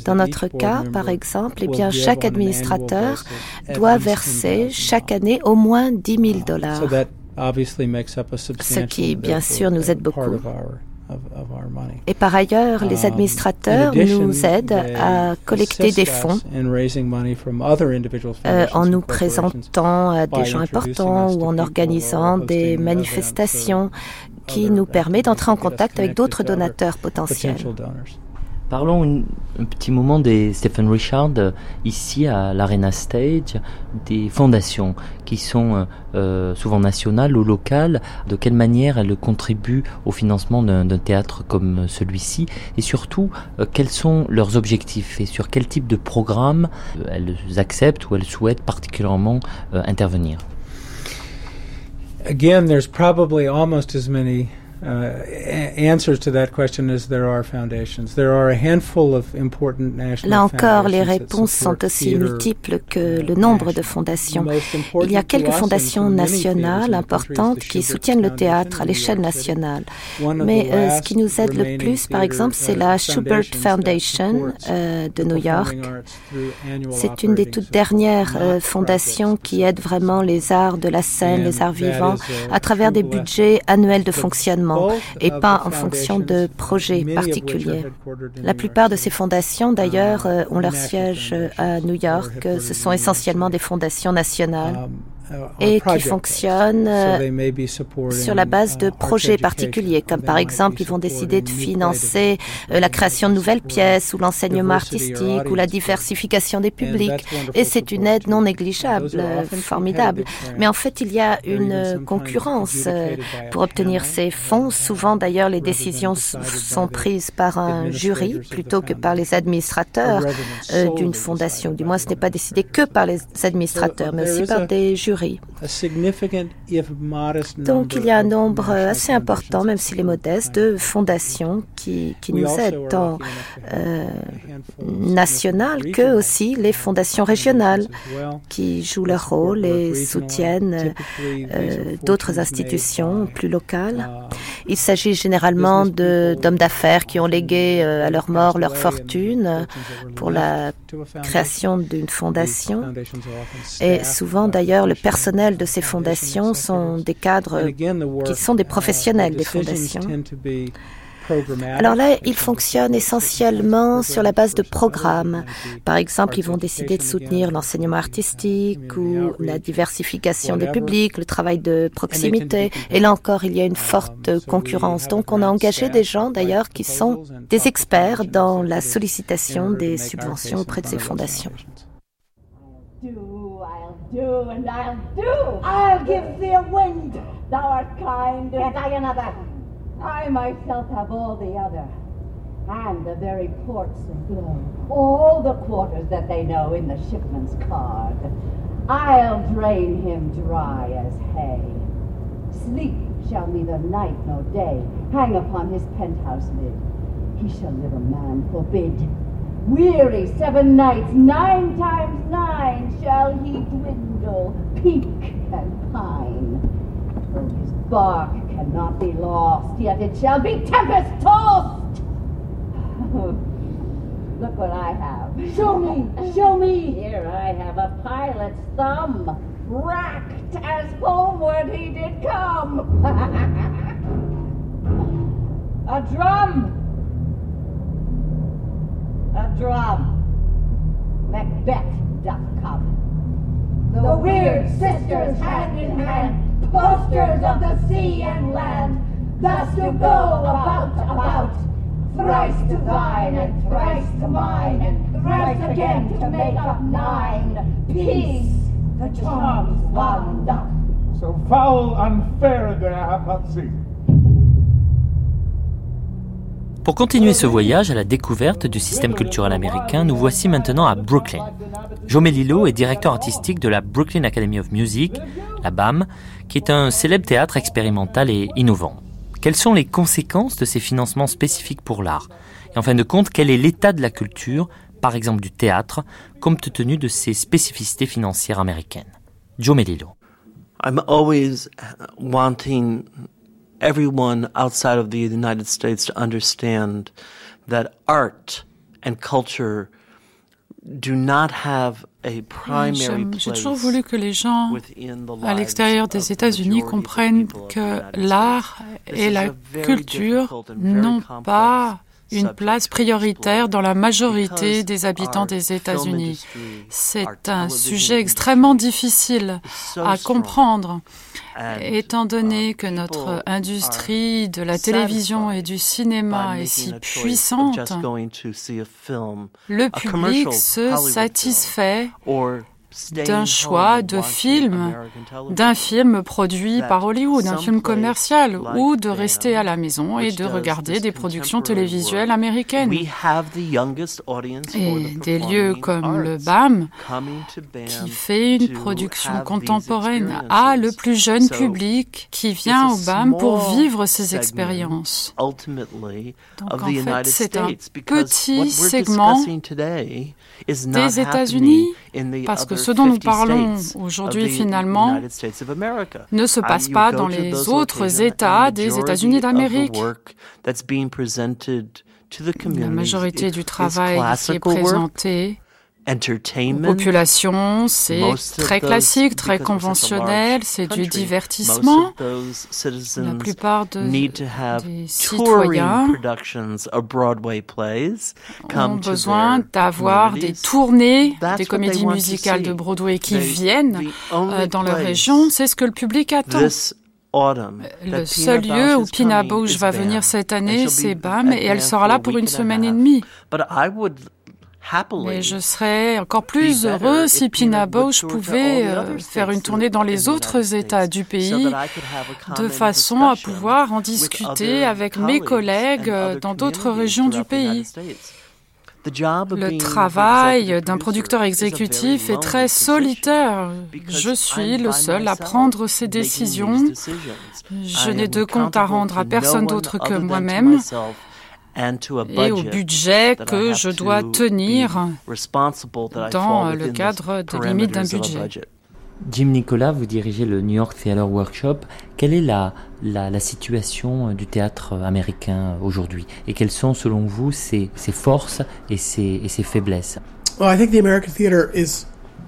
Dans notre cas, par exemple, eh bien, chaque administrateur doit verser chaque année au moins 10 000 dollars. Ce qui, bien sûr, nous aide beaucoup. Et par ailleurs, les um, administrateurs nous aident à collecter des fonds euh, en nous présentant à des gens importants ou en organisant des manifestations qui nous permet d'entrer en contact avec d'autres donateurs potentiels. Parlons un petit moment des Stephen Richard euh, ici à l'Arena Stage, des fondations qui sont euh, euh, souvent nationales ou locales. De quelle manière elles contribuent au financement d'un théâtre comme celui-ci? Et surtout quels sont leurs objectifs? Et sur quel type de programme elles acceptent ou elles souhaitent particulièrement intervenir? Again, there's probably almost as many uh, answers to that question as there are foundations. There are a handful of important national Là encore, les réponses sont aussi multiples que le nombre de fondations. Il y a quelques fondations nationales importantes qui soutiennent le théâtre à l'échelle nationale. Mais euh, ce qui nous aide le plus, par exemple, c'est la Schubert Foundation euh, de New York. C'est une des toutes dernières euh, fondations qui aide vraiment les arts de la scène, les arts vivants, à travers des budgets annuels de fonctionnement et pas en fonction de projets particuliers. La plupart de ces fondations, d'ailleurs, euh, ont leur siège euh, à New York. Ce sont essentiellement des fondations nationales. Um, et qui fonctionnent euh, sur la base de uh, projets particuliers, comme par exemple ils vont décider de financer euh, la création de nouvelles pièces ou l'enseignement artistique ou la diversification des publics. Et c'est une aide non négligeable, euh, formidable. Mais en fait, il y a une concurrence pour obtenir ces fonds. Souvent, d'ailleurs, les décisions sont prises par un jury plutôt que par les administrateurs d'une fondation. Du moins, ce n'est pas décidé que par les administrateurs, mais aussi par des jurys. Donc il y a un nombre assez important, même s'il est modeste, de fondations qui, qui nous aident tant euh, nationales que aussi les fondations régionales qui jouent leur rôle et soutiennent euh, d'autres institutions plus locales. Il s'agit généralement d'hommes d'affaires qui ont légué euh, à leur mort leur fortune pour la création d'une fondation. Et souvent d'ailleurs le personnel de ces fondations sont des cadres qui sont des professionnels des fondations. Alors là, ils fonctionnent essentiellement sur la base de programmes. Par exemple, ils vont décider de soutenir l'enseignement artistique ou la diversification des publics, le travail de proximité. Et là encore, il y a une forte concurrence. Donc, on a engagé des gens, d'ailleurs, qui sont des experts dans la sollicitation des subventions auprès de ces fondations. Do, and I'll do. I'll give thee a wind, thou art kind, and I another. I myself have all the other, and the very ports of glory, all the quarters that they know in the shipman's card. I'll drain him dry as hay. Sleep shall neither night nor day hang upon his penthouse lid. He shall live a man forbid Weary seven nights, nine times nine, shall he dwindle, peak and pine. Though his bark cannot be lost, yet it shall be tempest tossed. *laughs* Look what I have. Show me, show me. Here I have a pilot's thumb, racked as homeward he did come. *laughs* a drum a drum. Macbeth doth come. The weird sisters hand in hand, posters of the sea and land, thus to go about, about, thrice to thine and thrice to mine, and thrice again to make up nine. Peace, the charms wound up. So foul, unfair that I have not seen. Pour continuer ce voyage à la découverte du système culturel américain, nous voici maintenant à Brooklyn. Joe Melillo est directeur artistique de la Brooklyn Academy of Music, la BAM, qui est un célèbre théâtre expérimental et innovant. Quelles sont les conséquences de ces financements spécifiques pour l'art? Et en fin de compte, quel est l'état de la culture, par exemple du théâtre, compte tenu de ses spécificités financières américaines? Joe Melillo. Everyone outside of the United States to understand that art and culture J'ai toujours voulu que les gens à l'extérieur des États-Unis comprennent que l'art et la culture n'ont pas une place prioritaire dans la majorité des habitants des États-Unis. C'est un sujet extrêmement difficile à comprendre, étant donné que notre industrie de la télévision et du cinéma est si puissante. Le public se satisfait d'un choix de film, d'un film produit par Hollywood, un film commercial, ou de rester à la maison et de regarder des productions télévisuelles américaines. Et des lieux comme le BAM, qui fait une production contemporaine, a le plus jeune public qui vient au BAM pour vivre ces expériences. Donc en fait, c'est un petit segment des États-Unis, parce que ce dont nous parlons aujourd'hui finalement ne se passe pas dans les autres États des États-Unis d'Amérique. La majorité du travail qui est présenté Population, c'est très classique, très conventionnel, c'est du divertissement. La plupart de, des citoyens ont besoin d'avoir des tournées des comédies musicales de Broadway qui viennent euh, dans leur région. C'est ce que le public attend. Le seul lieu où Pina Bausch va venir cette année, c'est BAM, et elle sera là pour une semaine et demie. Mais je serais encore plus heureux si Pina Bausch pouvait euh, faire une tournée dans les autres États du pays de façon à pouvoir en discuter avec mes collègues euh, dans d'autres régions du pays. Le travail d'un producteur exécutif est très solitaire. Je suis le seul à prendre ces décisions. Je n'ai de compte à rendre à personne d'autre que moi-même et au budget que je dois tenir dans le cadre des limites d'un budget. Jim Nicolas, vous dirigez le New York Theater Workshop. Quelle est la, la, la situation du théâtre américain aujourd'hui? Et quelles sont selon vous ses, ses forces et ses, et ses faiblesses? Well, I think the American theater is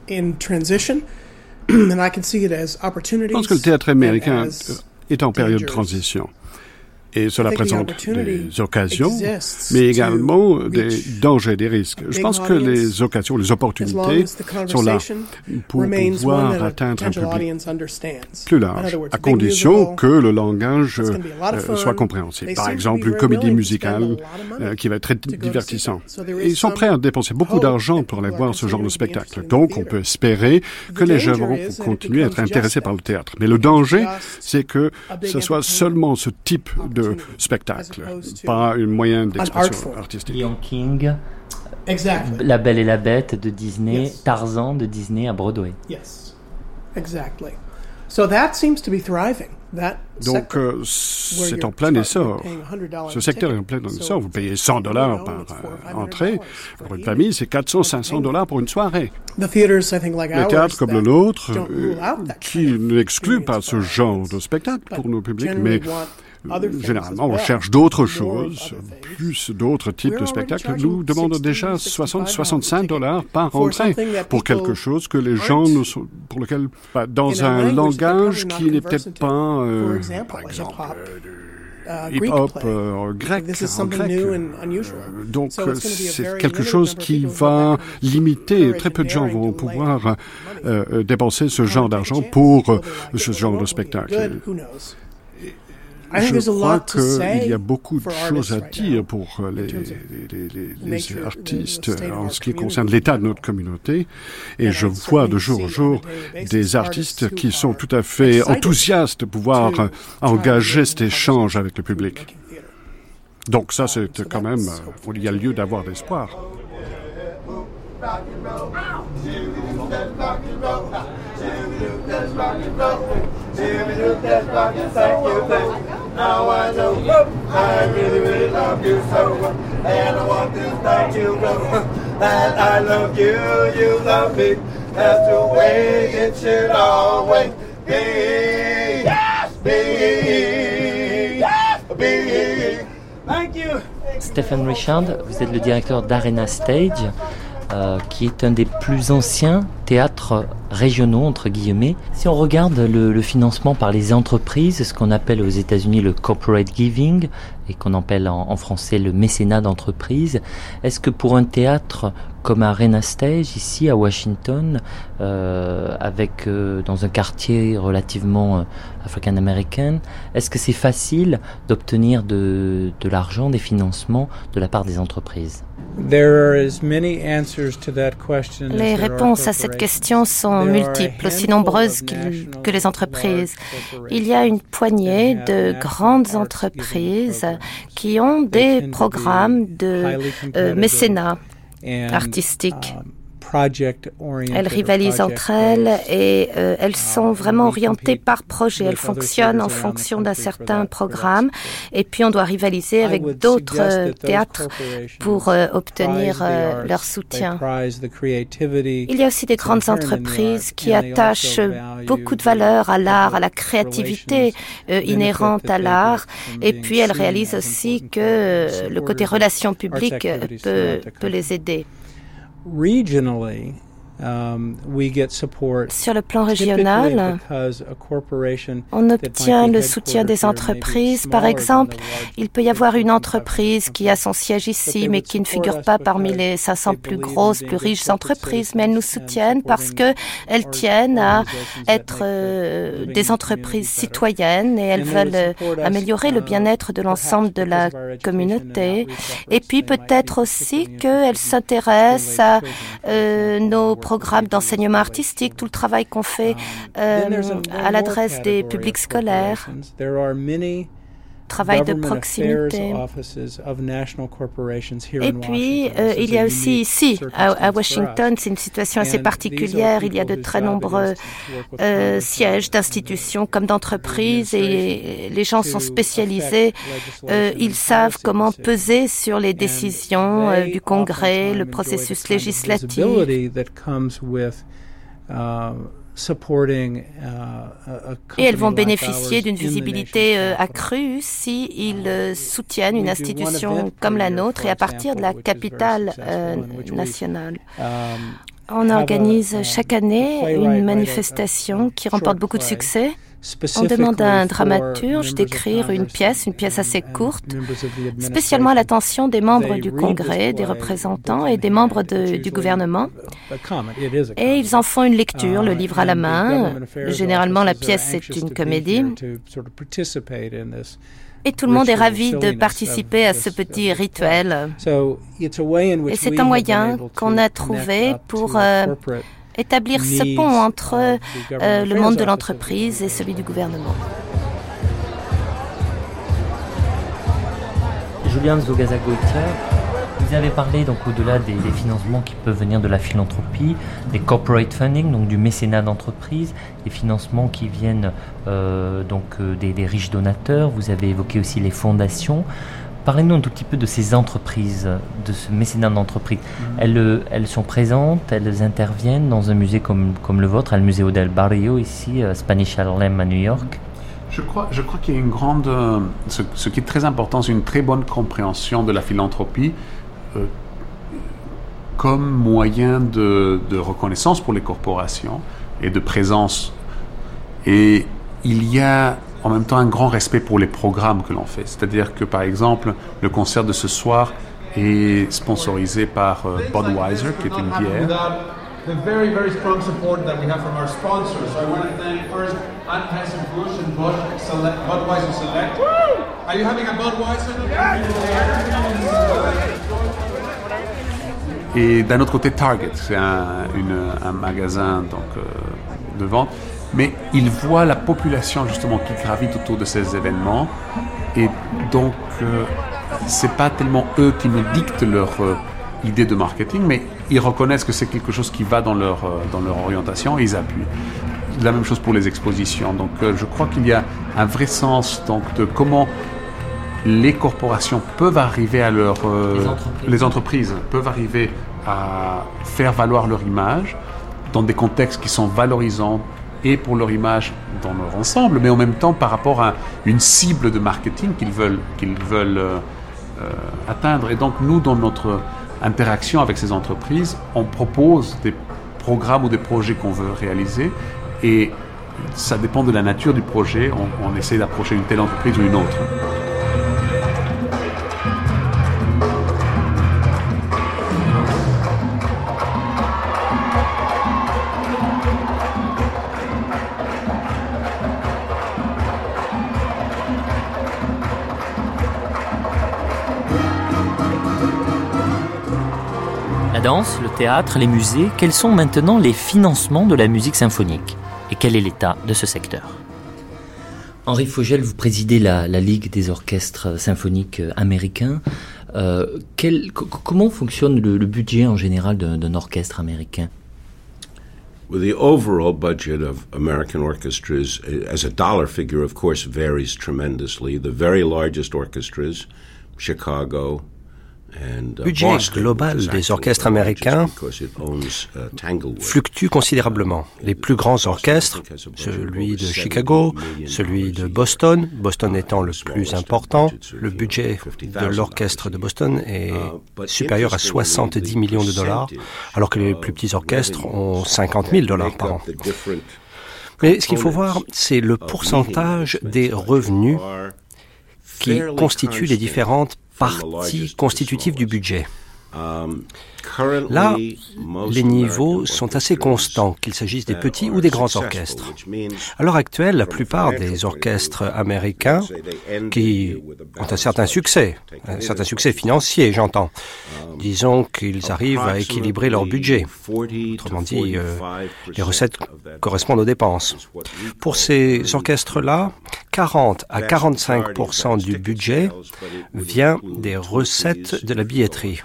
in transition. *clears throat* And I can see it as opportunities Je pense que le théâtre américain est en période de transition. Et cela présente des occasions, mais également des dangers, des risques. Je pense que les occasions, les opportunités sont là pour pouvoir atteindre un public plus large, à condition que le langage euh, soit compréhensible. Par exemple, une comédie musicale euh, qui va être très divertissante. Et ils sont prêts à dépenser beaucoup d'argent pour aller voir ce genre de spectacle. Donc, on peut espérer que les gens vont continuer à être intéressés par le théâtre. Mais le danger, c'est que ce soit seulement ce type de spectacle, pas une moyen d'expression artistique. Lion King, La Belle et la Bête de Disney, Tarzan de Disney à Broadway. Yes, exactly. So that seems to be thriving. Donc, euh, c'est en plein essor. Ce secteur est en plein essor. Vous payez 100 dollars par euh, entrée. Pour une famille, c'est 400-500 dollars pour une soirée. Les théâtres comme le nôtre, euh, qui n'excluent pas ce genre de spectacle pour nos publics, mais Généralement, on cherche d'autres choses, plus d'autres types de spectacles. Nous demandons déjà 60-65 dollars par entrée pour quelque chose que les gens ne sont, pour lequel, bah, dans un langage qui n'est peut-être pas, euh, par exemple, euh, hip-hop euh, grec, en grec. donc c'est quelque chose qui va limiter. Très peu de gens vont pouvoir dépenser ce genre d'argent pour ce genre de spectacle. Je crois qu'il y a beaucoup de choses à dire pour les, les, les, artistes en ce qui concerne l'état de notre communauté. Et je vois de jour en jour des artistes qui sont tout à fait enthousiastes de pouvoir engager cet échange avec le public. Donc ça, c'est quand même, euh, il y a lieu d'avoir l'espoir. Stephen Richard, vous êtes le directeur d'Arena Stage. Euh, qui est un des plus anciens théâtres régionaux, entre guillemets. Si on regarde le, financement par les entreprises, ce qu'on appelle aux États-Unis le corporate giving, et qu'on appelle en, français le mécénat d'entreprise, est-ce que pour un théâtre comme Arena Stage, ici à Washington, euh, avec euh, dans un quartier relativement africain-américain, est-ce que c'est facile d'obtenir de, de l'argent, des financements de la part des entreprises? Les réponses à cette question sont multiples, aussi nombreuses que les entreprises. Il y a une poignée de grandes entreprises qui ont des programmes de euh, mécénat artistique. Um, elles rivalisent entre elles et euh, elles sont vraiment orientées par projet. Elles fonctionnent en fonction d'un certain programme et puis on doit rivaliser avec d'autres euh, théâtres pour euh, obtenir leur soutien. Il y a aussi des grandes entreprises qui attachent beaucoup de valeur à l'art, à la créativité inhérente à l'art et puis elles réalisent aussi que le côté relations publiques peut, peut les aider. Regionally, Um, Sur le plan régional, on obtient le soutien des entreprises. Par exemple, il peut y avoir une entreprise qui a son siège ici, mais qui ne figure pas parmi les 500 plus grosses, plus riches entreprises, mais elles nous soutiennent parce qu'elles tiennent à être euh, des entreprises citoyennes et elles veulent améliorer le uh, bien-être de l'ensemble de la communauté. Et puis peut-être aussi qu'elles s'intéressent à euh, nos programme d'enseignement artistique, tout le travail qu'on fait euh, à l'adresse des publics scolaires travail de proximité. Et puis, euh, il y a aussi ici, à, Washington, c'est une situation assez particulière. Il y a de très nombreux euh, sièges d'institutions comme d'entreprises et les gens sont spécialisés. Euh, ils savent comment peser sur les décisions du Congrès, le processus législatif. Uh, Et elles vont bénéficier d'une visibilité euh, accrue si ils euh, soutiennent une institution comme la nôtre et à partir de la capitale euh, nationale. Um, On organise chaque année une manifestation qui remporte beaucoup de succès. On demande à un dramaturge d'écrire une pièce, une pièce assez courte, spécialement à l'attention des membres du Congrès, des représentants et des membres du gouvernement. Et ils en font une lecture, le livre à la main. Généralement, la pièce est une comédie. Et tout le monde est ravi de participer à ce petit rituel. Et c'est un moyen qu'on a trouvé pour établir ce pont entre euh, le monde de l'entreprise et celui du gouvernement. Julien Zogazagoitia, vous avez parlé donc au-delà des, financements qui peuvent venir de la philanthropie, des corporate funding, donc du mécénat d'entreprise, des financements qui viennent euh, donc euh, des, des, riches donateurs. Vous avez évoqué aussi les fondations. Parlez-nous un tout petit peu de ces entreprises, de ce mécénat d'entreprise. Mm-hmm. Elles, euh, elles sont présentes, elles interviennent dans un musée comme, comme le vôtre, le Museo del Barrio ici, à Spanish Harlem à New York. Je crois, je crois qu'il y a une grande... Euh, ce, qui est très important, c'est une très bonne compréhension de la philanthropie euh, comme moyen de, de reconnaissance pour les corporations et de présence. Et il y a en même temps un grand respect pour les programmes que l'on fait. C'est-à-dire que, par exemple, le concert de ce soir est sponsorisé par euh, Budweiser, qui est une bière. The very, very strong support that we have from our sponsors. So I want to thank first Anheuser-Busch and Busch Select, Budweiser Select. Are you having a Budweiser? Et d'un autre côté, Target, c'est un, un, magasin donc, euh, de vente mais ils voient la population justement qui gravite autour de ces événements et donc euh, c'est pas tellement eux qui nous dictent leur euh, idée de marketing, mais ils reconnaissent que c'est quelque chose qui va dans leur, euh, dans leur orientation et ils appuient. La même chose pour les expositions. Donc je crois qu'il y a un vrai sens donc, de comment les corporations peuvent arriver à leur... les entreprises peuvent arriver à faire valoir leur image dans des contextes qui sont valorisants et pour leur image dans leur ensemble, mais en même temps par rapport à une cible de marketing qu'ils veulent, euh, euh, atteindre. Et donc nous, dans notre interaction avec ces entreprises, on propose des programmes ou des projets qu'on veut réaliser et ça dépend de la nature du projet. On essaie d'approcher une telle entreprise ou une autre. Danse, le théâtre, les musées, quels sont maintenant les financements de la musique symphonique Et quel est l'état de ce secteur? Henri Fogel, vous présidez la, Ligue des orchestres symphoniques américains. Euh, comment fonctionne le, budget en général d'un orchestre américain? The overall budget of American orchestras, as a dollar figure, of course, varies tremendously. The very largest orchestras, Chicago, budget global des orchestres américains fluctue considérablement. Les plus grands orchestres, celui de Chicago, celui de Boston, Boston étant le plus important, le budget de l'orchestre de Boston est supérieur à 70 millions de dollars, alors que les plus petits orchestres ont 50 000 dollars par an. Mais ce qu'il faut voir, c'est le pourcentage des revenus qui constituent les différentes partie constitutive du budget. Là, les niveaux sont assez constants, qu'il s'agisse des petits ou des grands orchestres. À l'heure actuelle, la plupart des orchestres américains qui ont un certain succès, un certain succès financier, j'entends, disons qu'ils arrivent à équilibrer leur budget. Autrement dit, euh, les recettes correspondent aux dépenses. Pour ces orchestres-là, 40 à 45% du budget vient des recettes de la billetterie.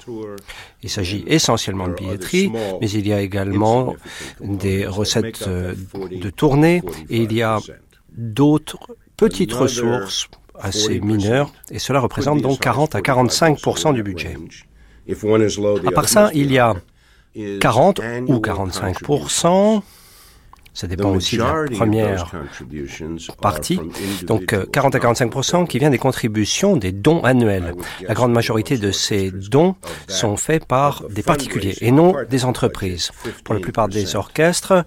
Il s'agit essentiellement de billetterie, mais il y a également des recettes euh, de tournée et il y a d'autres petites ressources assez mineures et cela représente donc 40 à 45% du budget. À part ça, il y a 40 ou 45 ça dépend aussi de la première partie. Donc 40 euh, à 45% qui vient des contributions, des dons annuels. La grande majorité de ces dons sont faits par des particuliers et non des entreprises. Pour la plupart des orchestres,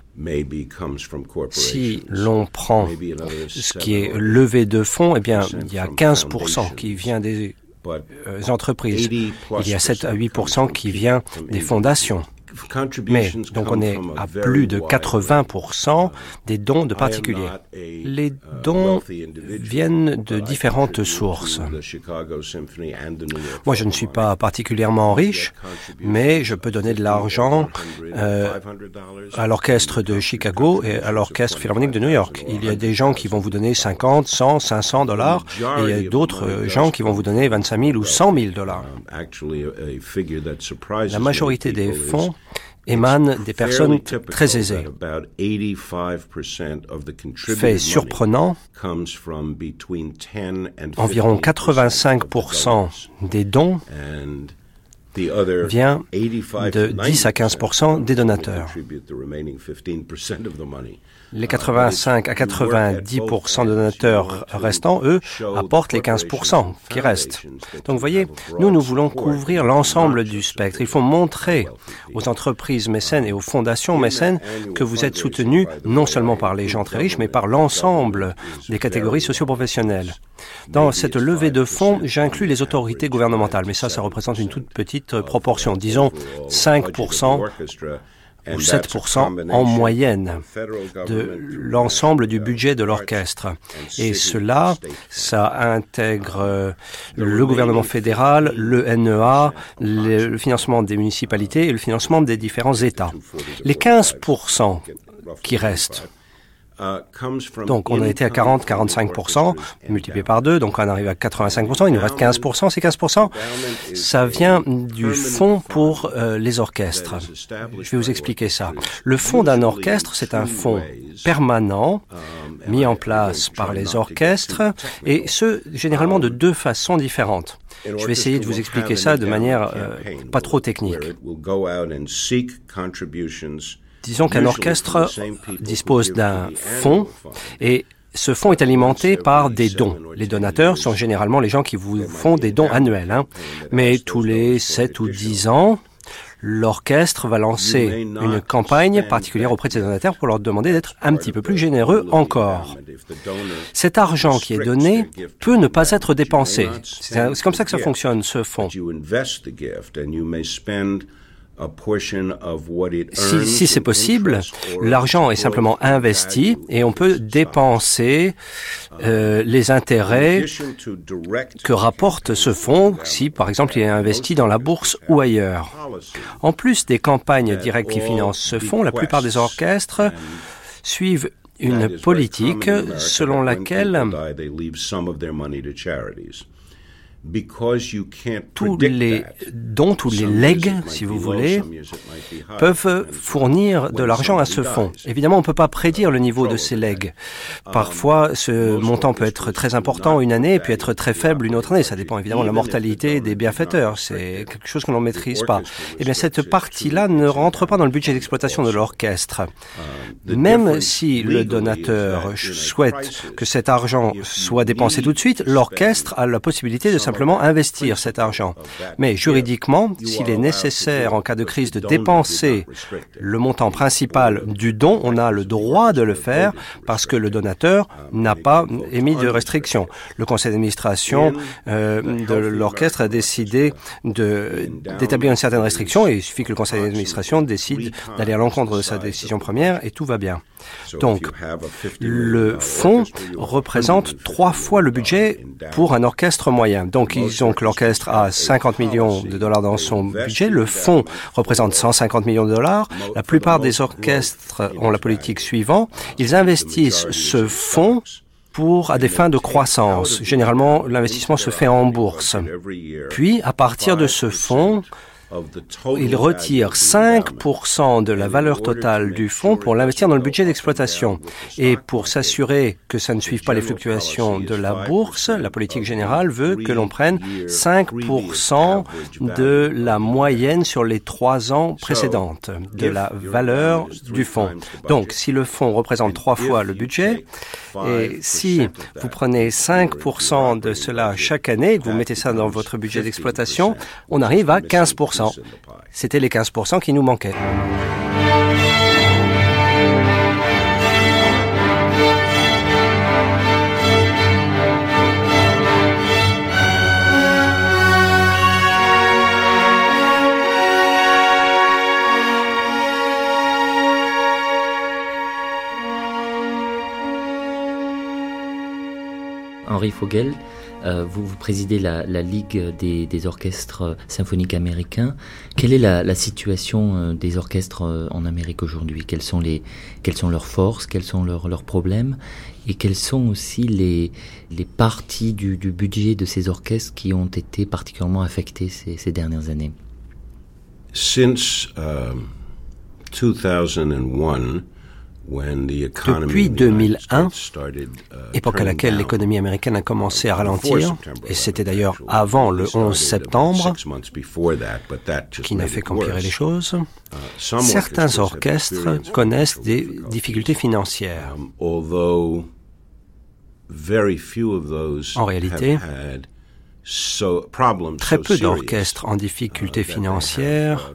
si l'on prend ce qui est levé de fonds, eh bien, il y a 15 qui vient des euh, entreprises. Il y a 7 à 8% qui vient des fondations. Mais donc on est à plus de 80% des dons de particuliers. Les dons viennent de différentes sources. Moi, je ne suis pas particulièrement riche, mais je peux donner de l'argent euh, à l'orchestre de Chicago et à l'orchestre philharmonique de New York. Il y a des gens qui vont vous donner 50, 100, 500 dollars et il y a d'autres gens qui vont vous donner 25 000 ou 100 000 dollars. La majorité des fonds émanent des personnes très aisées. Fait surprenant, environ 85% des dons vient de 10 à 15% des donateurs. Les 85 à 90% de donateurs restants, eux, apportent les 15% qui restent. Donc, vous voyez, nous, nous voulons couvrir l'ensemble du spectre. Il faut montrer aux entreprises mécènes et aux fondations mécènes que vous êtes soutenus non seulement par les gens très riches, mais par l'ensemble des catégories socioprofessionnelles. Dans cette levée de fonds, j'inclus les autorités gouvernementales, mais ça, ça représente une toute petite proportion, disons 5 ou 7% en moyenne de l'ensemble du budget de l'orchestre. Et cela, ça intègre euh, le gouvernement fédéral, le NEA, le financement des municipalités et le financement des différents États. Les 15% qui restent donc on a été à 40-45%, multiplié par deux, donc on arrive à 85%, il nous reste 15%. Ces 15%, ça vient du fonds pour euh, les orchestres. Je vais vous expliquer ça. Le fonds d'un orchestre, c'est un fonds permanent mis en place par les orchestres, et ce, généralement de deux façons différentes. Je vais essayer de vous expliquer ça de manière euh, pas trop technique. Disons qu'un orchestre dispose d'un fonds et ce fonds est alimenté par des dons. Les donateurs sont généralement les gens qui vous font des dons annuels. Hein. Mais tous les 7 ou 10 ans, l'orchestre va lancer une campagne particulière auprès de ses donateurs pour leur demander d'être un petit peu plus généreux encore. Cet argent qui est donné peut ne pas être dépensé. C'est comme ça que ça fonctionne, ce fonds. Si, si c'est possible, l'argent est simplement investi et on peut dépenser euh, les intérêts que rapporte ce fonds si, par exemple, il est investi dans la bourse ou ailleurs. En plus des campagnes directes qui financent ce fonds, la plupart des orchestres suivent une politique selon laquelle tous les dons, tous les legs, si vous voulez, peuvent fournir de l'argent à ce fonds. Évidemment, on ne peut pas prédire le niveau de ces legs. Parfois, ce montant peut être très important une année et puis être très faible une autre année. Ça dépend évidemment de la mortalité des bienfaiteurs. C'est quelque chose qu'on ne maîtrise pas. Eh bien, cette partie-là ne rentre pas dans le budget d'exploitation de l'orchestre. Même si le donateur souhaite que cet argent soit dépensé tout de suite, l'orchestre a la possibilité de simplement simplement investir cet argent. Mais juridiquement, s'il est nécessaire en cas de crise de dépenser le montant principal du don, on a le droit de le faire parce que le donateur n'a pas émis de restrictions. Le conseil d'administration euh, de l'orchestre a décidé d'établir une certaine restriction et il suffit que le conseil d'administration décide d'aller à l'encontre de sa décision première et tout va bien. Donc, le fonds représente trois fois le budget pour un orchestre moyen. Disons que l'orchestre a 50 millions de dollars dans son budget. Le fonds représente 150 millions de dollars. La plupart des orchestres ont la politique suivante. Ils investissent ce fonds pour à des fins de croissance. Généralement, l'investissement se fait en bourse. Puis, à partir de ce fonds, il retire 5% de la valeur totale du fonds pour l'investir dans le budget d'exploitation. Et pour s'assurer que ça ne suive pas les fluctuations de la bourse, la politique générale veut que l'on prenne 5% de la moyenne sur les trois ans précédentes de la valeur du fonds. Donc, si le fonds représente trois fois le budget, et si vous prenez 5% de cela chaque année que vous mettez ça dans votre budget d'exploitation, on arrive à 15%. C'était les 15% qui nous manquaient. Henri Fogel, euh, vous, vous, présidez la, Ligue des, orchestres symphoniques américains. Quelle est la, situation euh, des orchestres euh, en Amérique aujourd'hui? Quelles, sont les, quelles sont leurs forces? Quels sont leurs, leurs problèmes? Et quelles sont aussi les, les parties du, budget de ces orchestres qui ont été particulièrement affectées ces, ces dernières années? 2001, depuis 2001, uh, époque à laquelle l'économie américaine a commencé à ralentir, et c'était d'ailleurs avant le 11 septembre, qui n'a fait qu'empirer les choses, uh, certains orchestres connaissent des difficultés financières. Um, en réalité, très peu d'orchestres en difficulté uh, financière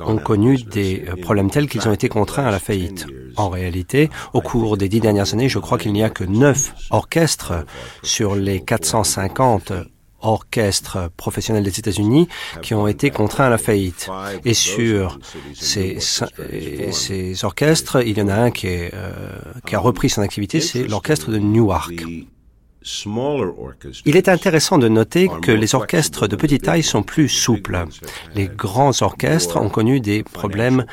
ont connu des euh, problèmes tels qu'ils ont été contraints à la faillite. En réalité, au cours des dix dernières années, je crois qu'il n'y a que neuf orchestres sur les 450 orchestres professionnels des États-Unis qui ont été contraints à la faillite. Et sur ces, ces orchestres, il y en a un qui, est, euh, qui a repris son activité, c'est l'orchestre de Newark. Il est intéressant de noter que les orchestres de petite taille sont plus souples. Les grands orchestres ont connu des problèmes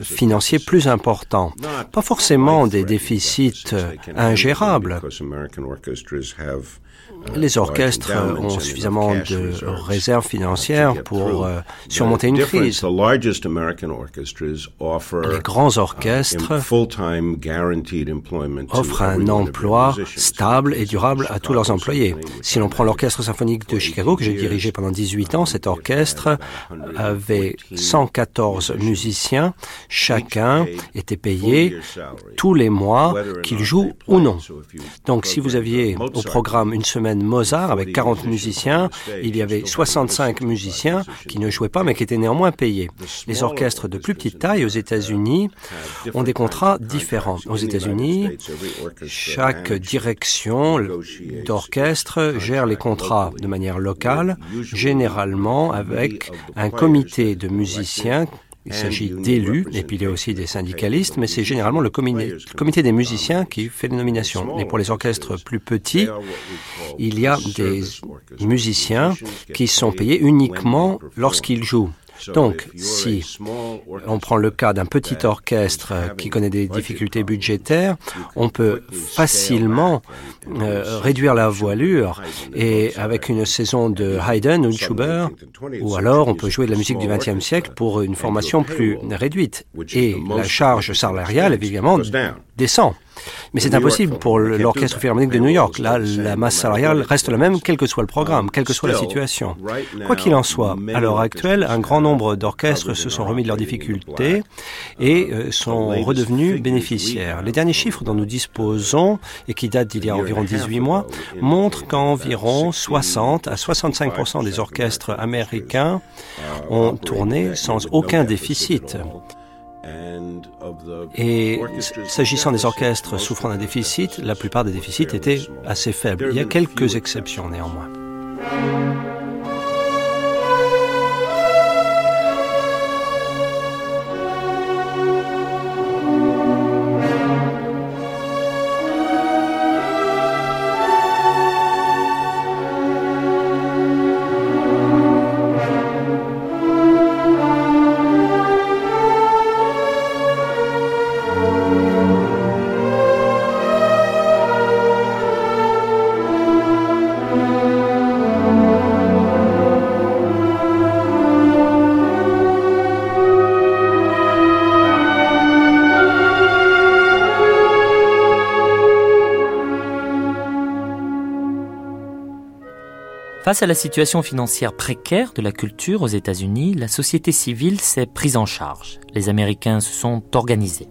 financiers plus importants. Pas forcément des déficits ingérables, les orchestres ont suffisamment de réserves financières pour euh, surmonter une crise. Les grands orchestres offrent un emploi stable et durable à tous leurs employés. Si l'on prend l'Orchestre symphonique de Chicago, que j'ai dirigé pendant 18 ans, cet orchestre avait 114 musiciens. Chacun était payé tous les mois, qu'il joue ou non. Donc si vous aviez au programme une semaine Mozart avec 40 musiciens, il y avait 65 musiciens qui ne jouaient pas mais qui étaient néanmoins payés. Les orchestres de plus petite taille aux États-Unis ont des contrats différents. Aux États-Unis, chaque direction d'orchestre gère les contrats de manière locale, généralement avec un comité de musiciens il s'agit d'élus, et puis il y a aussi des syndicalistes, mais c'est généralement le comité, des musiciens qui fait les nominations. Et pour les orchestres plus petits, il y a des musiciens qui sont payés uniquement lorsqu'ils jouent. Donc, si on prend le cas d'un petit orchestre qui connaît des difficultés budgétaires, on peut facilement euh, réduire la voilure et avec une saison de Haydn ou de Schubert, ou alors on peut jouer de la musique du XXe siècle pour une formation plus réduite. Et la charge salariale, évidemment, descend. Mais c'est impossible pour l'Orchestre Philharmonique de New York. Là, la masse salariale reste la même, quel que soit le programme, quelle que soit la situation. Quoi qu'il en soit, à l'heure actuelle, un grand nombre d'orchestres se sont remis de leurs difficultés et euh, sont redevenus bénéficiaires. Les derniers chiffres dont nous disposons, et qui datent d'il y a environ 18 mois, montrent qu'environ 60 à 65% des orchestres américains ont tourné sans aucun déficit. Et s'agissant des orchestres souffrant d'un déficit, la plupart des déficits étaient assez faibles. Il y a quelques exceptions néanmoins. Face à la situation financière précaire de la culture aux États-Unis, la société civile s'est prise en charge. Les Américains se sont organisés.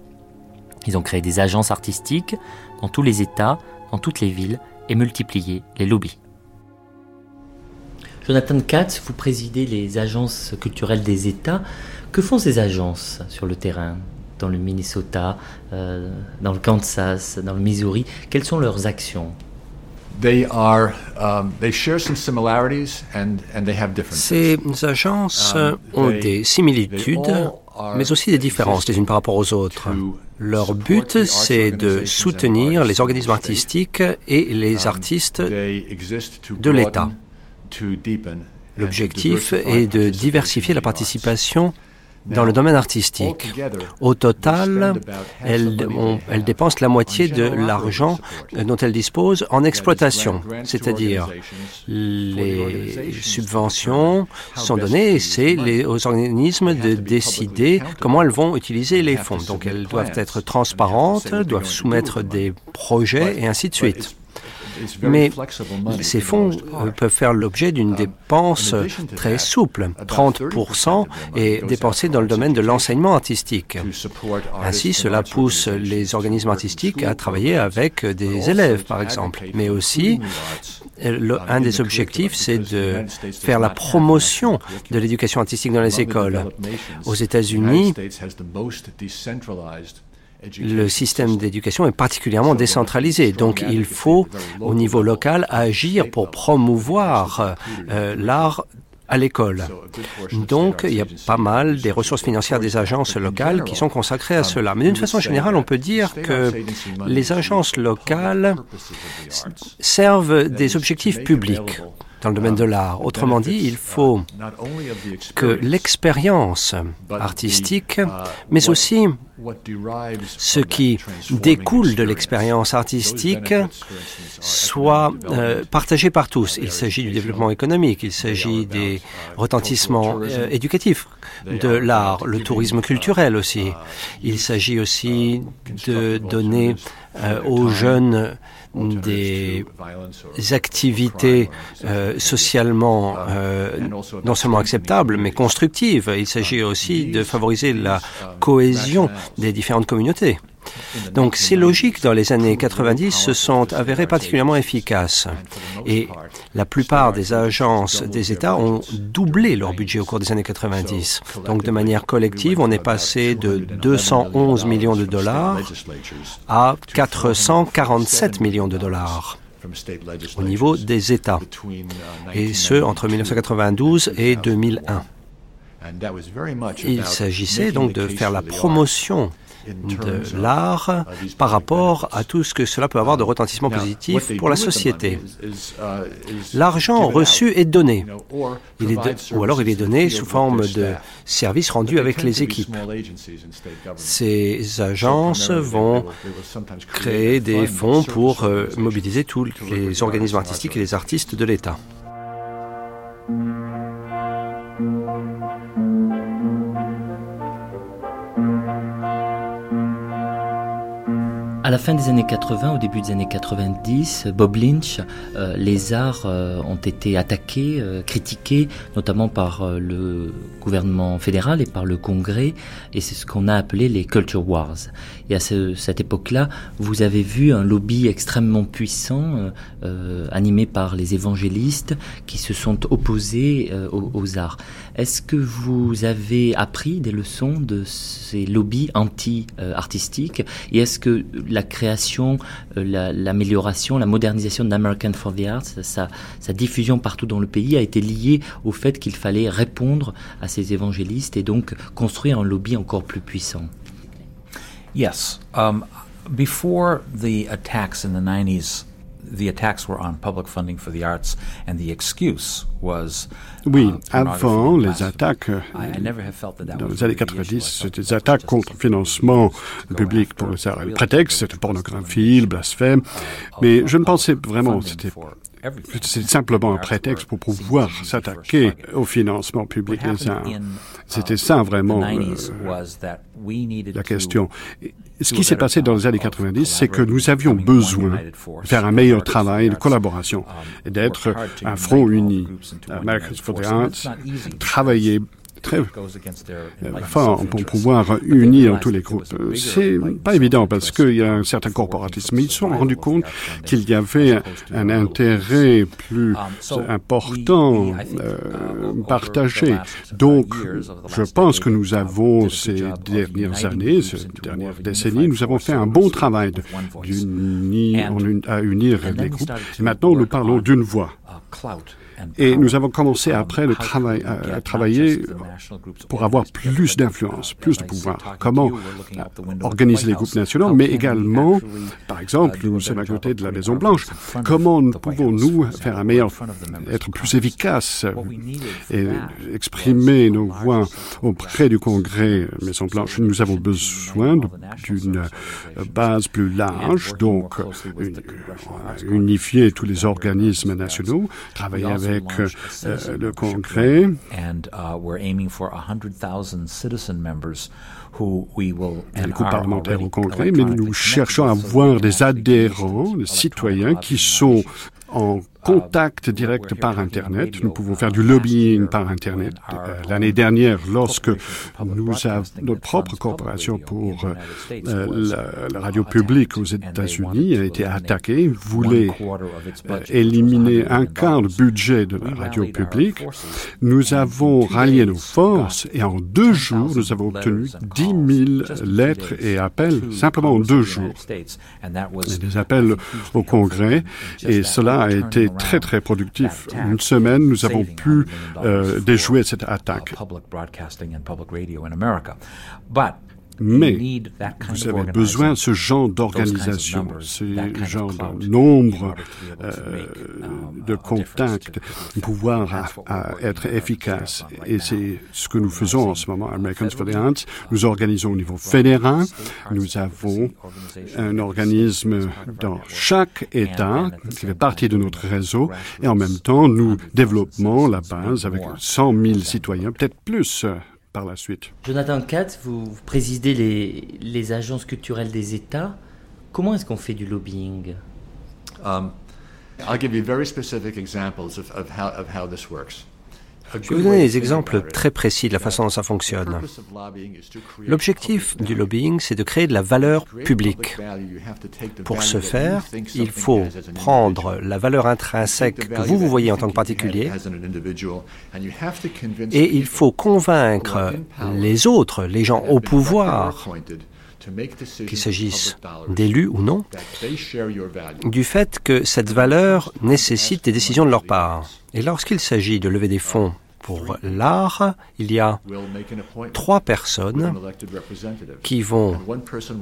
Ils ont créé des agences artistiques dans tous les États, dans toutes les villes, et multiplié les lobbies. Jonathan Katz, vous présidez les agences culturelles des États. Que font ces agences sur le terrain dans le Minnesota, euh, dans le Kansas, dans le Missouri? Quelles sont leurs actions? Ces agences um, ont des similitudes, mais aussi des différences les unes par rapport aux autres. Leur but, c'est de soutenir les organismes artistiques et les um, artistes de l'État. L'objectif est de diversifier la participation dans le domaine artistique. Au total, elles, dépensent la moitié de l'argent dont elles disposent en exploitation, c'est-à-dire les subventions sont données et c'est aux organismes de décider comment elles vont utiliser les fonds. Donc elles doivent être transparentes, doivent soumettre des projets et ainsi de suite. Mais ces fonds euh, peuvent faire l'objet d'une um, dépense très souple. 30% est dépensé dans le domaine de l'enseignement artistique. Ainsi, cela pousse les organismes artistiques à travailler avec des élèves, par exemple. Mais aussi, un des objectifs, c'est de faire la promotion de l'éducation artistique dans les écoles. Aux États-Unis, le système d'éducation est particulièrement décentralisé. Donc il faut, au niveau local, agir pour promouvoir euh, l'art à l'école. Donc, il y a pas mal des ressources financières des agences locales qui sont consacrées à cela. Mais d'une façon générale, on peut dire que les agences locales servent des objectifs publics dans le domaine de l'art. Autrement dit, il faut que l'expérience artistique, mais aussi ce qui découle de l'expérience artistique soit euh, partagé par tous. Il s'agit du développement économique, il s'agit des retentissements euh, éducatifs de l'art, le tourisme culturel aussi. Il s'agit aussi de donner euh, aux jeunes des activités euh, socialement euh, non seulement acceptables, mais constructives. Il s'agit aussi de favoriser la cohésion des différentes communautés. Donc ces logiques dans les années 90 se sont avérées particulièrement efficaces et la plupart des agences des États ont doublé leur budget au cours des années 90. Donc de manière collective, on est passé de 211 millions de dollars à 447 millions de dollars au niveau des États, et ce entre 1992 et 2001. Il s'agissait donc de faire la promotion de l'art par rapport à tout ce que cela peut avoir de retentissement positif pour la société. L'argent reçu est donné, il est ou alors il est donné sous forme de services rendus avec les équipes. Ces agences vont créer des fonds pour euh, mobiliser tous les organismes artistiques et les artistes de l'État. La fin des années 80, au début des années 90, Bob Lynch, euh, les arts euh, ont été attaqués, euh, critiqués, notamment par le gouvernement fédéral et par le Congrès, et c'est ce qu'on a appelé les Culture Wars. Et à cette époque-là, vous avez vu un lobby extrêmement puissant, animé par les évangélistes, qui se sont opposés aux, aux, arts. Est-ce que vous avez appris des leçons de ces lobbies anti-artistiques, et est-ce que la création, euh, l'amélioration, la, modernisation d'American for the Arts, sa, diffusion partout dans le pays a été liée au fait qu'il fallait répondre à ces évangélistes et donc construire un lobby encore plus puissant? Yes. Um, before the attacks in the 90s, the attacks were on public funding for the arts, and the excuse was oui, avant les attaques dans les années 90, c'était des attaques contre le financement public pour le, le prétexte, c'était pornographie, le blasphème, mais je ne pensais vraiment, c'était c'est simplement un prétexte pour pouvoir s'attaquer au financement public des arts. C'était ça vraiment euh, la question. Ce qui s'est passé dans les années 90, c'est que nous avions besoin de faire un meilleur travail de collaboration et d'être un front uni. Americans for the Arts, travailler très fort pour pouvoir unir tous les groupes. C'est pas évident parce qu'il y a un certain corporatisme. Ils se sont rendus compte qu'il y avait un intérêt plus important euh, partagé. Donc, je pense que nous avons ces dernières années, ces dernières décennies, nous avons fait un bon travail d'unir, à unir les groupes. Et maintenant, nous parlons d'une voix. Et nous avons commencé après travail, à, travailler pour avoir plus d'influence, plus de pouvoir. Comment organiser les groupes nationaux, mais également, par exemple, nous sommes à côté de la Maison Blanche. Comment pouvons-nous faire un meilleur, être plus efficaces et exprimer nos voix auprès du Congrès Maison Blanche? Nous avons besoin d'une base plus large, donc unifier tous les organismes nationaux, travailler avec avec euh, le Congrès. And uh, we're aiming for 100,000 citizen members who we will les groupes parlementaires au Congrès, mais nous cherchons à avoir des adhérents, des citoyens qui sont en contact direct par Internet. Nous pouvons faire du lobbying par Internet. Euh, l'année dernière, lorsque notre propre corporation pour euh, la, radio publique aux États-Unis a été attaquée, voulait euh, éliminer un quart du budget de la radio publique, nous avons rallié nos forces et en deux jours, nous avons obtenu 10 000 lettres et appels simplement en deux jours. des appels au Congrès et cela a été très très productif. Une semaine, nous avons pu euh, déjouer cette attaque. Mais vous avez besoin de ce genre d'organisation, ce genre de nombre euh, de contacts, pouvoir à, être efficace. Et c'est ce que nous faisons en ce moment à Americans for the Arts. Nous organisons au niveau fédéral. Nous avons un organisme dans chaque État qui fait partie de notre réseau. Et en même temps, nous développons la base avec 100 000 citoyens, peut-être plus par la suite. Jonathan Katz, vous présidez les, les agences culturelles des États. Comment est-ce qu'on fait du lobbying? Um, I'll give you very specific examples of, of, how, of how this works. Je vais vous donner des exemples très précis de la façon dont ça fonctionne. L'objectif du lobbying, c'est de créer de la valeur publique. Pour ce faire, il faut prendre la valeur intrinsèque que vous vous voyez en tant que particulier et il faut convaincre les autres, les gens au pouvoir, qu'il s'agisse d'élus ou non, du fait que cette valeur nécessite des décisions de leur part. Et lorsqu'il s'agit de lever des fonds pour l'art, il y a trois personnes qui vont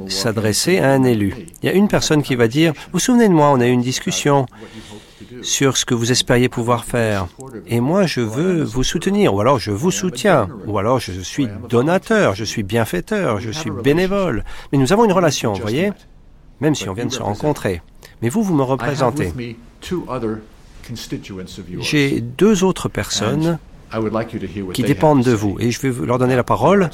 s'adresser à un élu. Il y a une personne qui va dire, vous vous souvenez de moi, on a eu une discussion sur ce que vous espériez pouvoir faire. Et moi, je veux vous soutenir, ou alors je vous soutiens, ou alors je suis donateur, je suis bienfaiteur, je suis bénévole. Mais nous avons une relation, vous voyez, même si on vient de se rencontrer. Mais vous, vous me représentez. J'ai deux autres personnes qui dépendent de vous. Et je vais leur donner la parole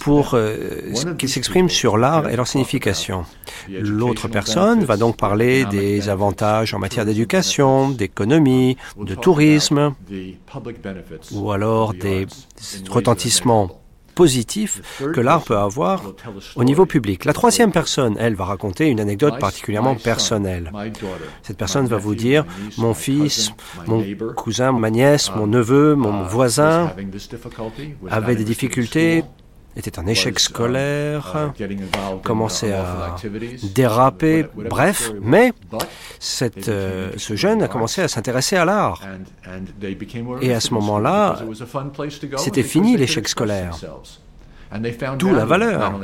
pour euh, qu'ils s'expriment sur l'art et leur signification. L'autre personne va donc parler des avantages en matière d'éducation, d'économie, de tourisme, ou alors des retentissements positif que l'art peut avoir au niveau public. La troisième personne, elle, va raconter une anecdote particulièrement personnelle. Cette personne va vous dire, mon fils, mon cousin, ma nièce, mon neveu, mon voisin avait des difficultés était un échec scolaire, commençait à déraper, bref, mais cette, euh, ce jeune a commencé à s'intéresser à l'art. Et à ce moment-là, c'était fini l'échec scolaire. D'où la valeur.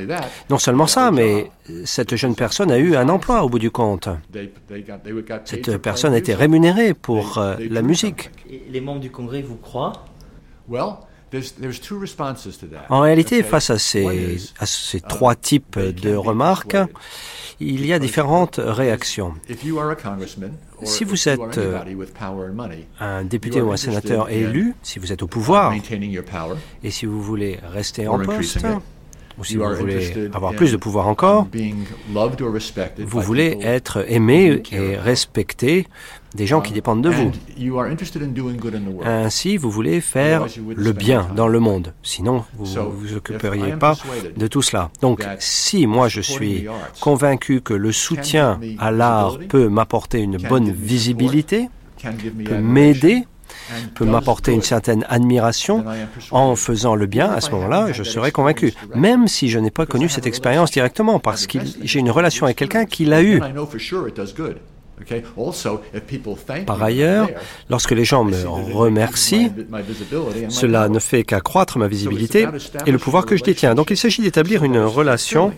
Non seulement ça, mais cette jeune personne a eu un emploi au bout du compte. Cette personne a été rémunérée pour euh, la musique. Les membres du Congrès vous croient? En réalité, face à ces, à ces trois types de remarques, il y a différentes réactions. Si vous êtes euh, un député ou un sénateur élu, si vous êtes au pouvoir, et si vous voulez rester en poste, ou si vous voulez avoir plus de pouvoir encore, vous voulez être aimé et respecté des gens qui dépendent de vous. Ainsi, vous voulez faire le bien dans le monde. Sinon, vous ne vous occuperiez pas de tout cela. Donc, si moi je suis convaincu que le soutien à l'art peut m'apporter une bonne visibilité, peut m'aider, peut m'apporter une certaine admiration en faisant le bien, à ce moment-là, je serai convaincu. Même si je n'ai pas connu cette expérience directement, parce que j'ai une relation avec quelqu'un qui l'a eu. Par ailleurs, lorsque les gens me remercient, cela ne fait qu'accroître ma visibilité et le pouvoir que je détiens. Donc il s'agit d'établir une relation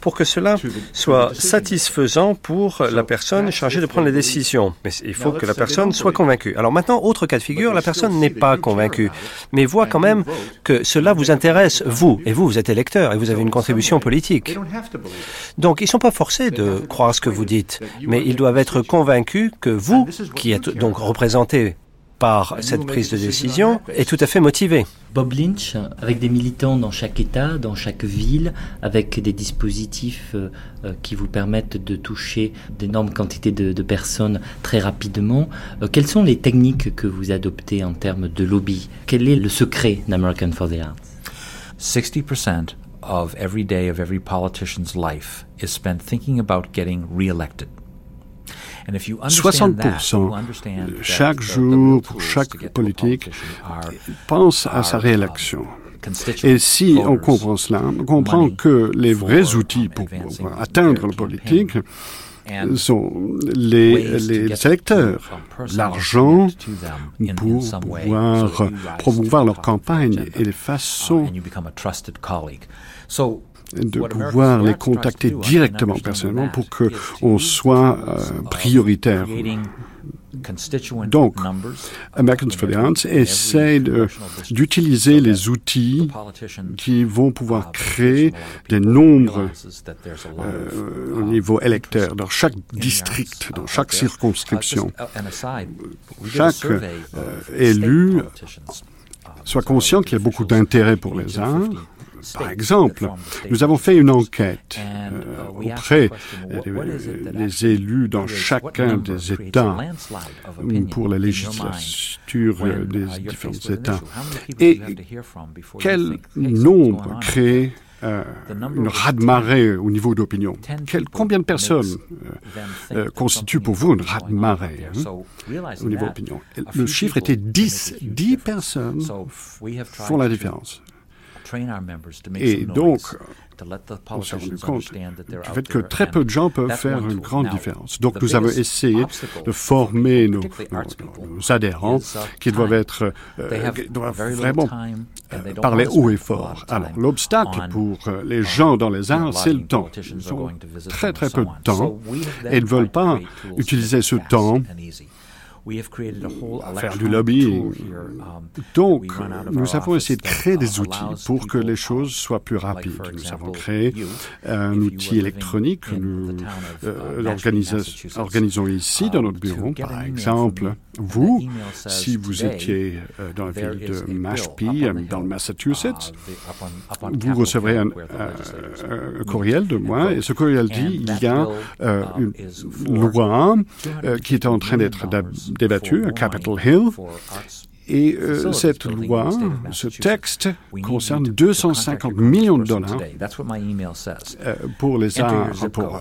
pour que cela soit satisfaisant pour la personne chargée de prendre les décisions. Mais il faut que la personne soit convaincue. Alors maintenant, autre cas de figure, la personne n'est pas convaincue, mais voit quand même que cela vous intéresse, vous, et vous, vous êtes électeur et vous avez une contribution politique. Donc ils ne sont pas forcés de croire ce que vous dites, mais ils doivent être convaincus que vous, qui êtes donc représenté par cette prise de décision est tout à fait motivé. Bob Lynch, avec des militants dans chaque État, dans chaque ville, avec des dispositifs euh, euh, qui vous permettent de toucher d'énormes quantités de, personnes très rapidement, euh, quelles sont les techniques que vous adoptez en termes de lobby? Quel est le secret d'American for the Arts? 60% of every day of every politician's life is spent thinking about getting re-elected. 60% chaque jour pour chaque politique pense à sa réélection. Et si on comprend cela, on comprend que les vrais outils pour, atteindre le politique sont les, les électeurs, l'argent pour pouvoir promouvoir leur campagne et les façons de pouvoir les contacter directement personnellement pour qu'on soit euh, prioritaire. Donc, Americans for the Arts essaie d'utiliser les outils qui vont pouvoir créer des nombres euh, au niveau électeur dans chaque district, dans chaque circonscription. Chaque euh, élu soit conscient qu'il y a beaucoup d'intérêt pour les arts. Par exemple, nous avons fait une enquête euh, auprès des élus dans chacun des États pour la législature des différents États. Et quel nombre crée euh, une raz-de-marée au niveau d'opinion? Combien de personnes euh, euh, constituent pour vous une raz-de-marée hein, au niveau d'opinion? Le chiffre était 10. 10 personnes font la différence. Et donc, on s'est rendu compte du fait que très peu de gens peuvent faire une grande différence. Donc nous avons essayé de former nos, adhérents uh, qui doivent être euh, doivent vraiment euh, parler haut et fort. Alors l'obstacle pour euh, les gens dans les arts, c'est le temps. Ils ont très très peu de temps et ne veulent pas utiliser ce temps faire du lobbying. Um, Donc, nous avons essayé de créer des outils pour que les choses soient plus rapides. Nous avons créé un outil électronique que nous euh, uh, organisons ici dans notre bureau. Par exemple, vous, si vous étiez euh, dans la ville de Mashpee, euh, dans le Massachusetts, uh, vous recevrez un, courriel de moi et ce courriel dit il y a um, une loi qui est en train d'être débattu à Capitol Hill. Et euh, cette loi, ce texte concerne 250 millions de dollars euh, pour les arts, pour,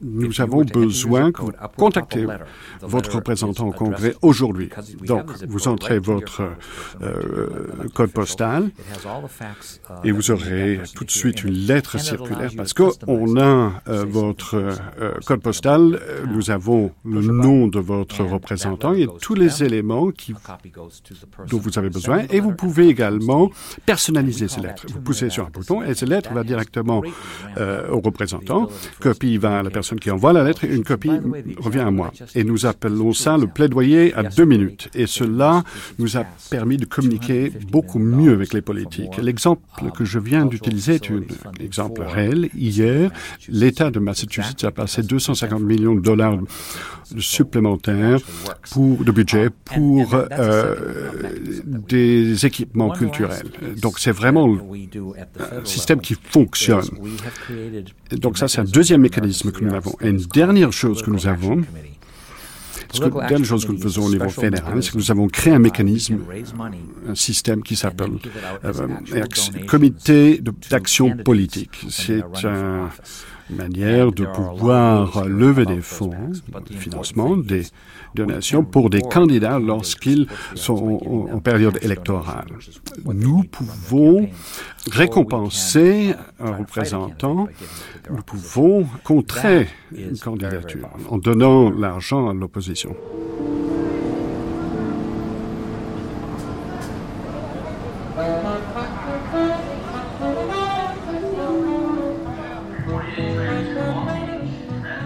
nous avons besoin que vous contactez votre représentant au Congrès aujourd'hui. Donc, vous entrez votre euh, code postal uh, et vous aurez tout de suite une lettre circulaire parce qu'on a euh, votre euh, code postal, nous avons le nom de votre représentant et tous les éléments qui, dont vous avez besoin et vous pouvez également personnaliser ces lettres. Vous poussez sur un bouton et cette lettre va directement au représentant, copie va à la personne qui envoie la lettre, une copie revient à moi. Et nous appelons ça le plaidoyer à deux minutes. Et cela nous a permis de communiquer beaucoup mieux avec les politiques. L'exemple que je viens d'utiliser est un exemple réel. Hier, l'État de Massachusetts a passé 250 millions de dollars supplémentaires de budget pour euh, des équipements culturels. Donc c'est vraiment un système qui fonctionne. Donc ça, c'est un deuxième mécanisme que nous avons. Et une dernière chose que nous avons, la dernière chose que nous faisons au niveau fédéral, c'est que nous avons créé un mécanisme, un système qui s'appelle euh, Comité d'action politique. C'est un manière de pouvoir lever des fonds de financement, des donations pour des candidats lorsqu'ils sont en, période électorale. Nous pouvons récompenser un représentant, nous pouvons contrer une candidature en donnant l'argent à l'opposition.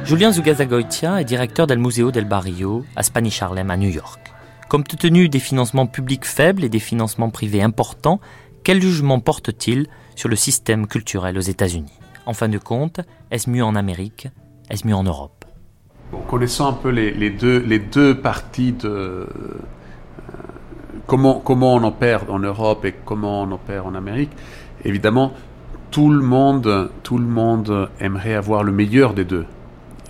Julien Zugazagoitia est directeur del Museo del Barrio à Spanish Harlem à New York. Compte tenu des financements publics faibles et des financements privés importants, quel jugement porte-t-il sur le système culturel aux États-Unis? En fin de compte, est-ce mieux en Amérique? Est-ce mieux en Europe? Connaissant un peu les, deux, parties de euh, comment, comment on opère en Europe et comment on opère en Amérique, évidemment, tout le monde, tout le monde aimerait avoir le meilleur des deux.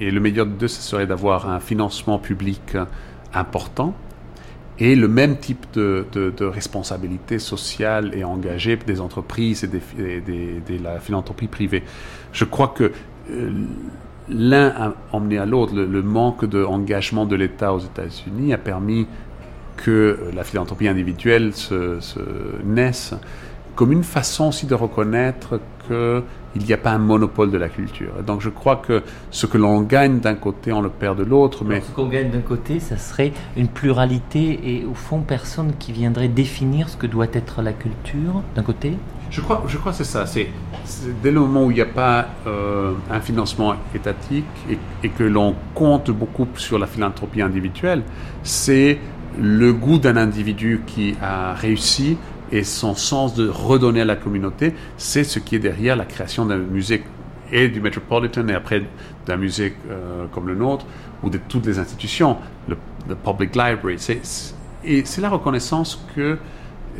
Et le de deux, ce serait d'avoir un financement public important et le même type de, responsabilité sociale et engagée des entreprises et, de la philanthropie privée. Je crois que euh, l'un a emmené à l'autre. Le, manque d'engagement de l'État aux États-Unis a permis que la philanthropie individuelle se naisse comme une façon aussi de reconnaître que il n'y a pas un monopole de la culture. Donc je crois que ce que l'on gagne d'un côté, on le perd de l'autre. Mais ce qu'on gagne d'un côté, ça serait une pluralité et au fond personne qui viendrait définir ce que doit être la culture d'un côté. Je crois, je crois que c'est ça. C'est dès le moment où il n'y a pas euh, un financement étatique et, et que l'on compte beaucoup sur la philanthropie individuelle, c'est le goût d'un individu qui a réussi et son sens de redonner à la communauté, c'est ce qui est derrière la création d'un musée et du Metropolitan et après d'un musée euh, comme le nôtre ou de toutes les institutions, le, Public Library. et c'est la reconnaissance que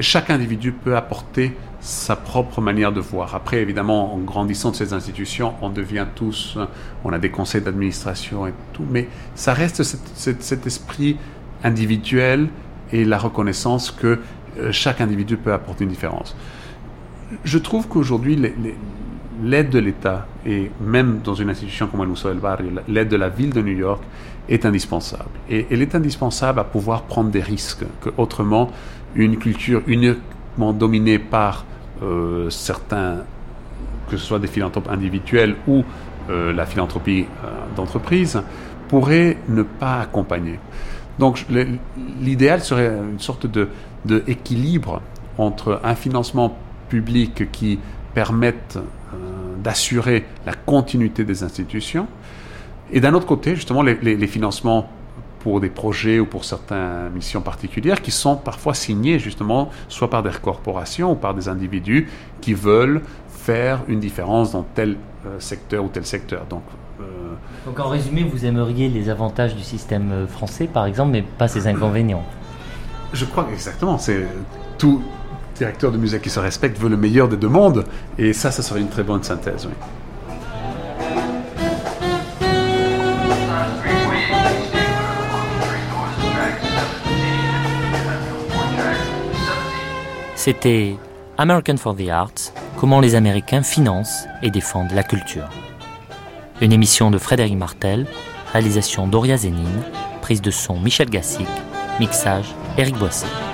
chaque individu peut apporter sa propre manière de voir. Après, évidemment, en grandissant de ces institutions, on devient tous, on a des conseils d'administration et tout, mais ça reste cet, esprit individuel et la reconnaissance que chaque individu peut apporter une différence. Je trouve qu'aujourd'hui, l'aide de l'État, et même dans une institution comme el Museo del Barrio, l'aide de la ville de New York, est indispensable. Et elle est indispensable à pouvoir prendre des risques, que autrement, une culture uniquement dominée par euh, certains, que ce soit des philanthropes individuels ou euh, la philanthropie euh, d'entreprise, pourrait ne pas accompagner. Donc l'idéal serait une sorte de, de, équilibre entre un financement public qui permette d'assurer la continuité des institutions, et d'un autre côté, justement, les, financements pour des projets ou pour certaines missions particulières qui sont parfois signés justement soit par des corporations ou par des individus qui veulent faire une différence dans tel euh, secteur ou tel secteur. Donc, euh, Donc en résumé, vous aimeriez les avantages du système euh, français par exemple, mais pas ses inconvénients Je crois exactement. C'est tout directeur de musée qui se respecte veut le meilleur des deux mondes et ça, ça serait une très bonne synthèse. C'était American for the Arts, comment les Américains financent et défendent la culture. Une émission de Frédéric Martel, réalisation Doria Zénine, prise de son Michel Gassic, mixage Éric Boissy.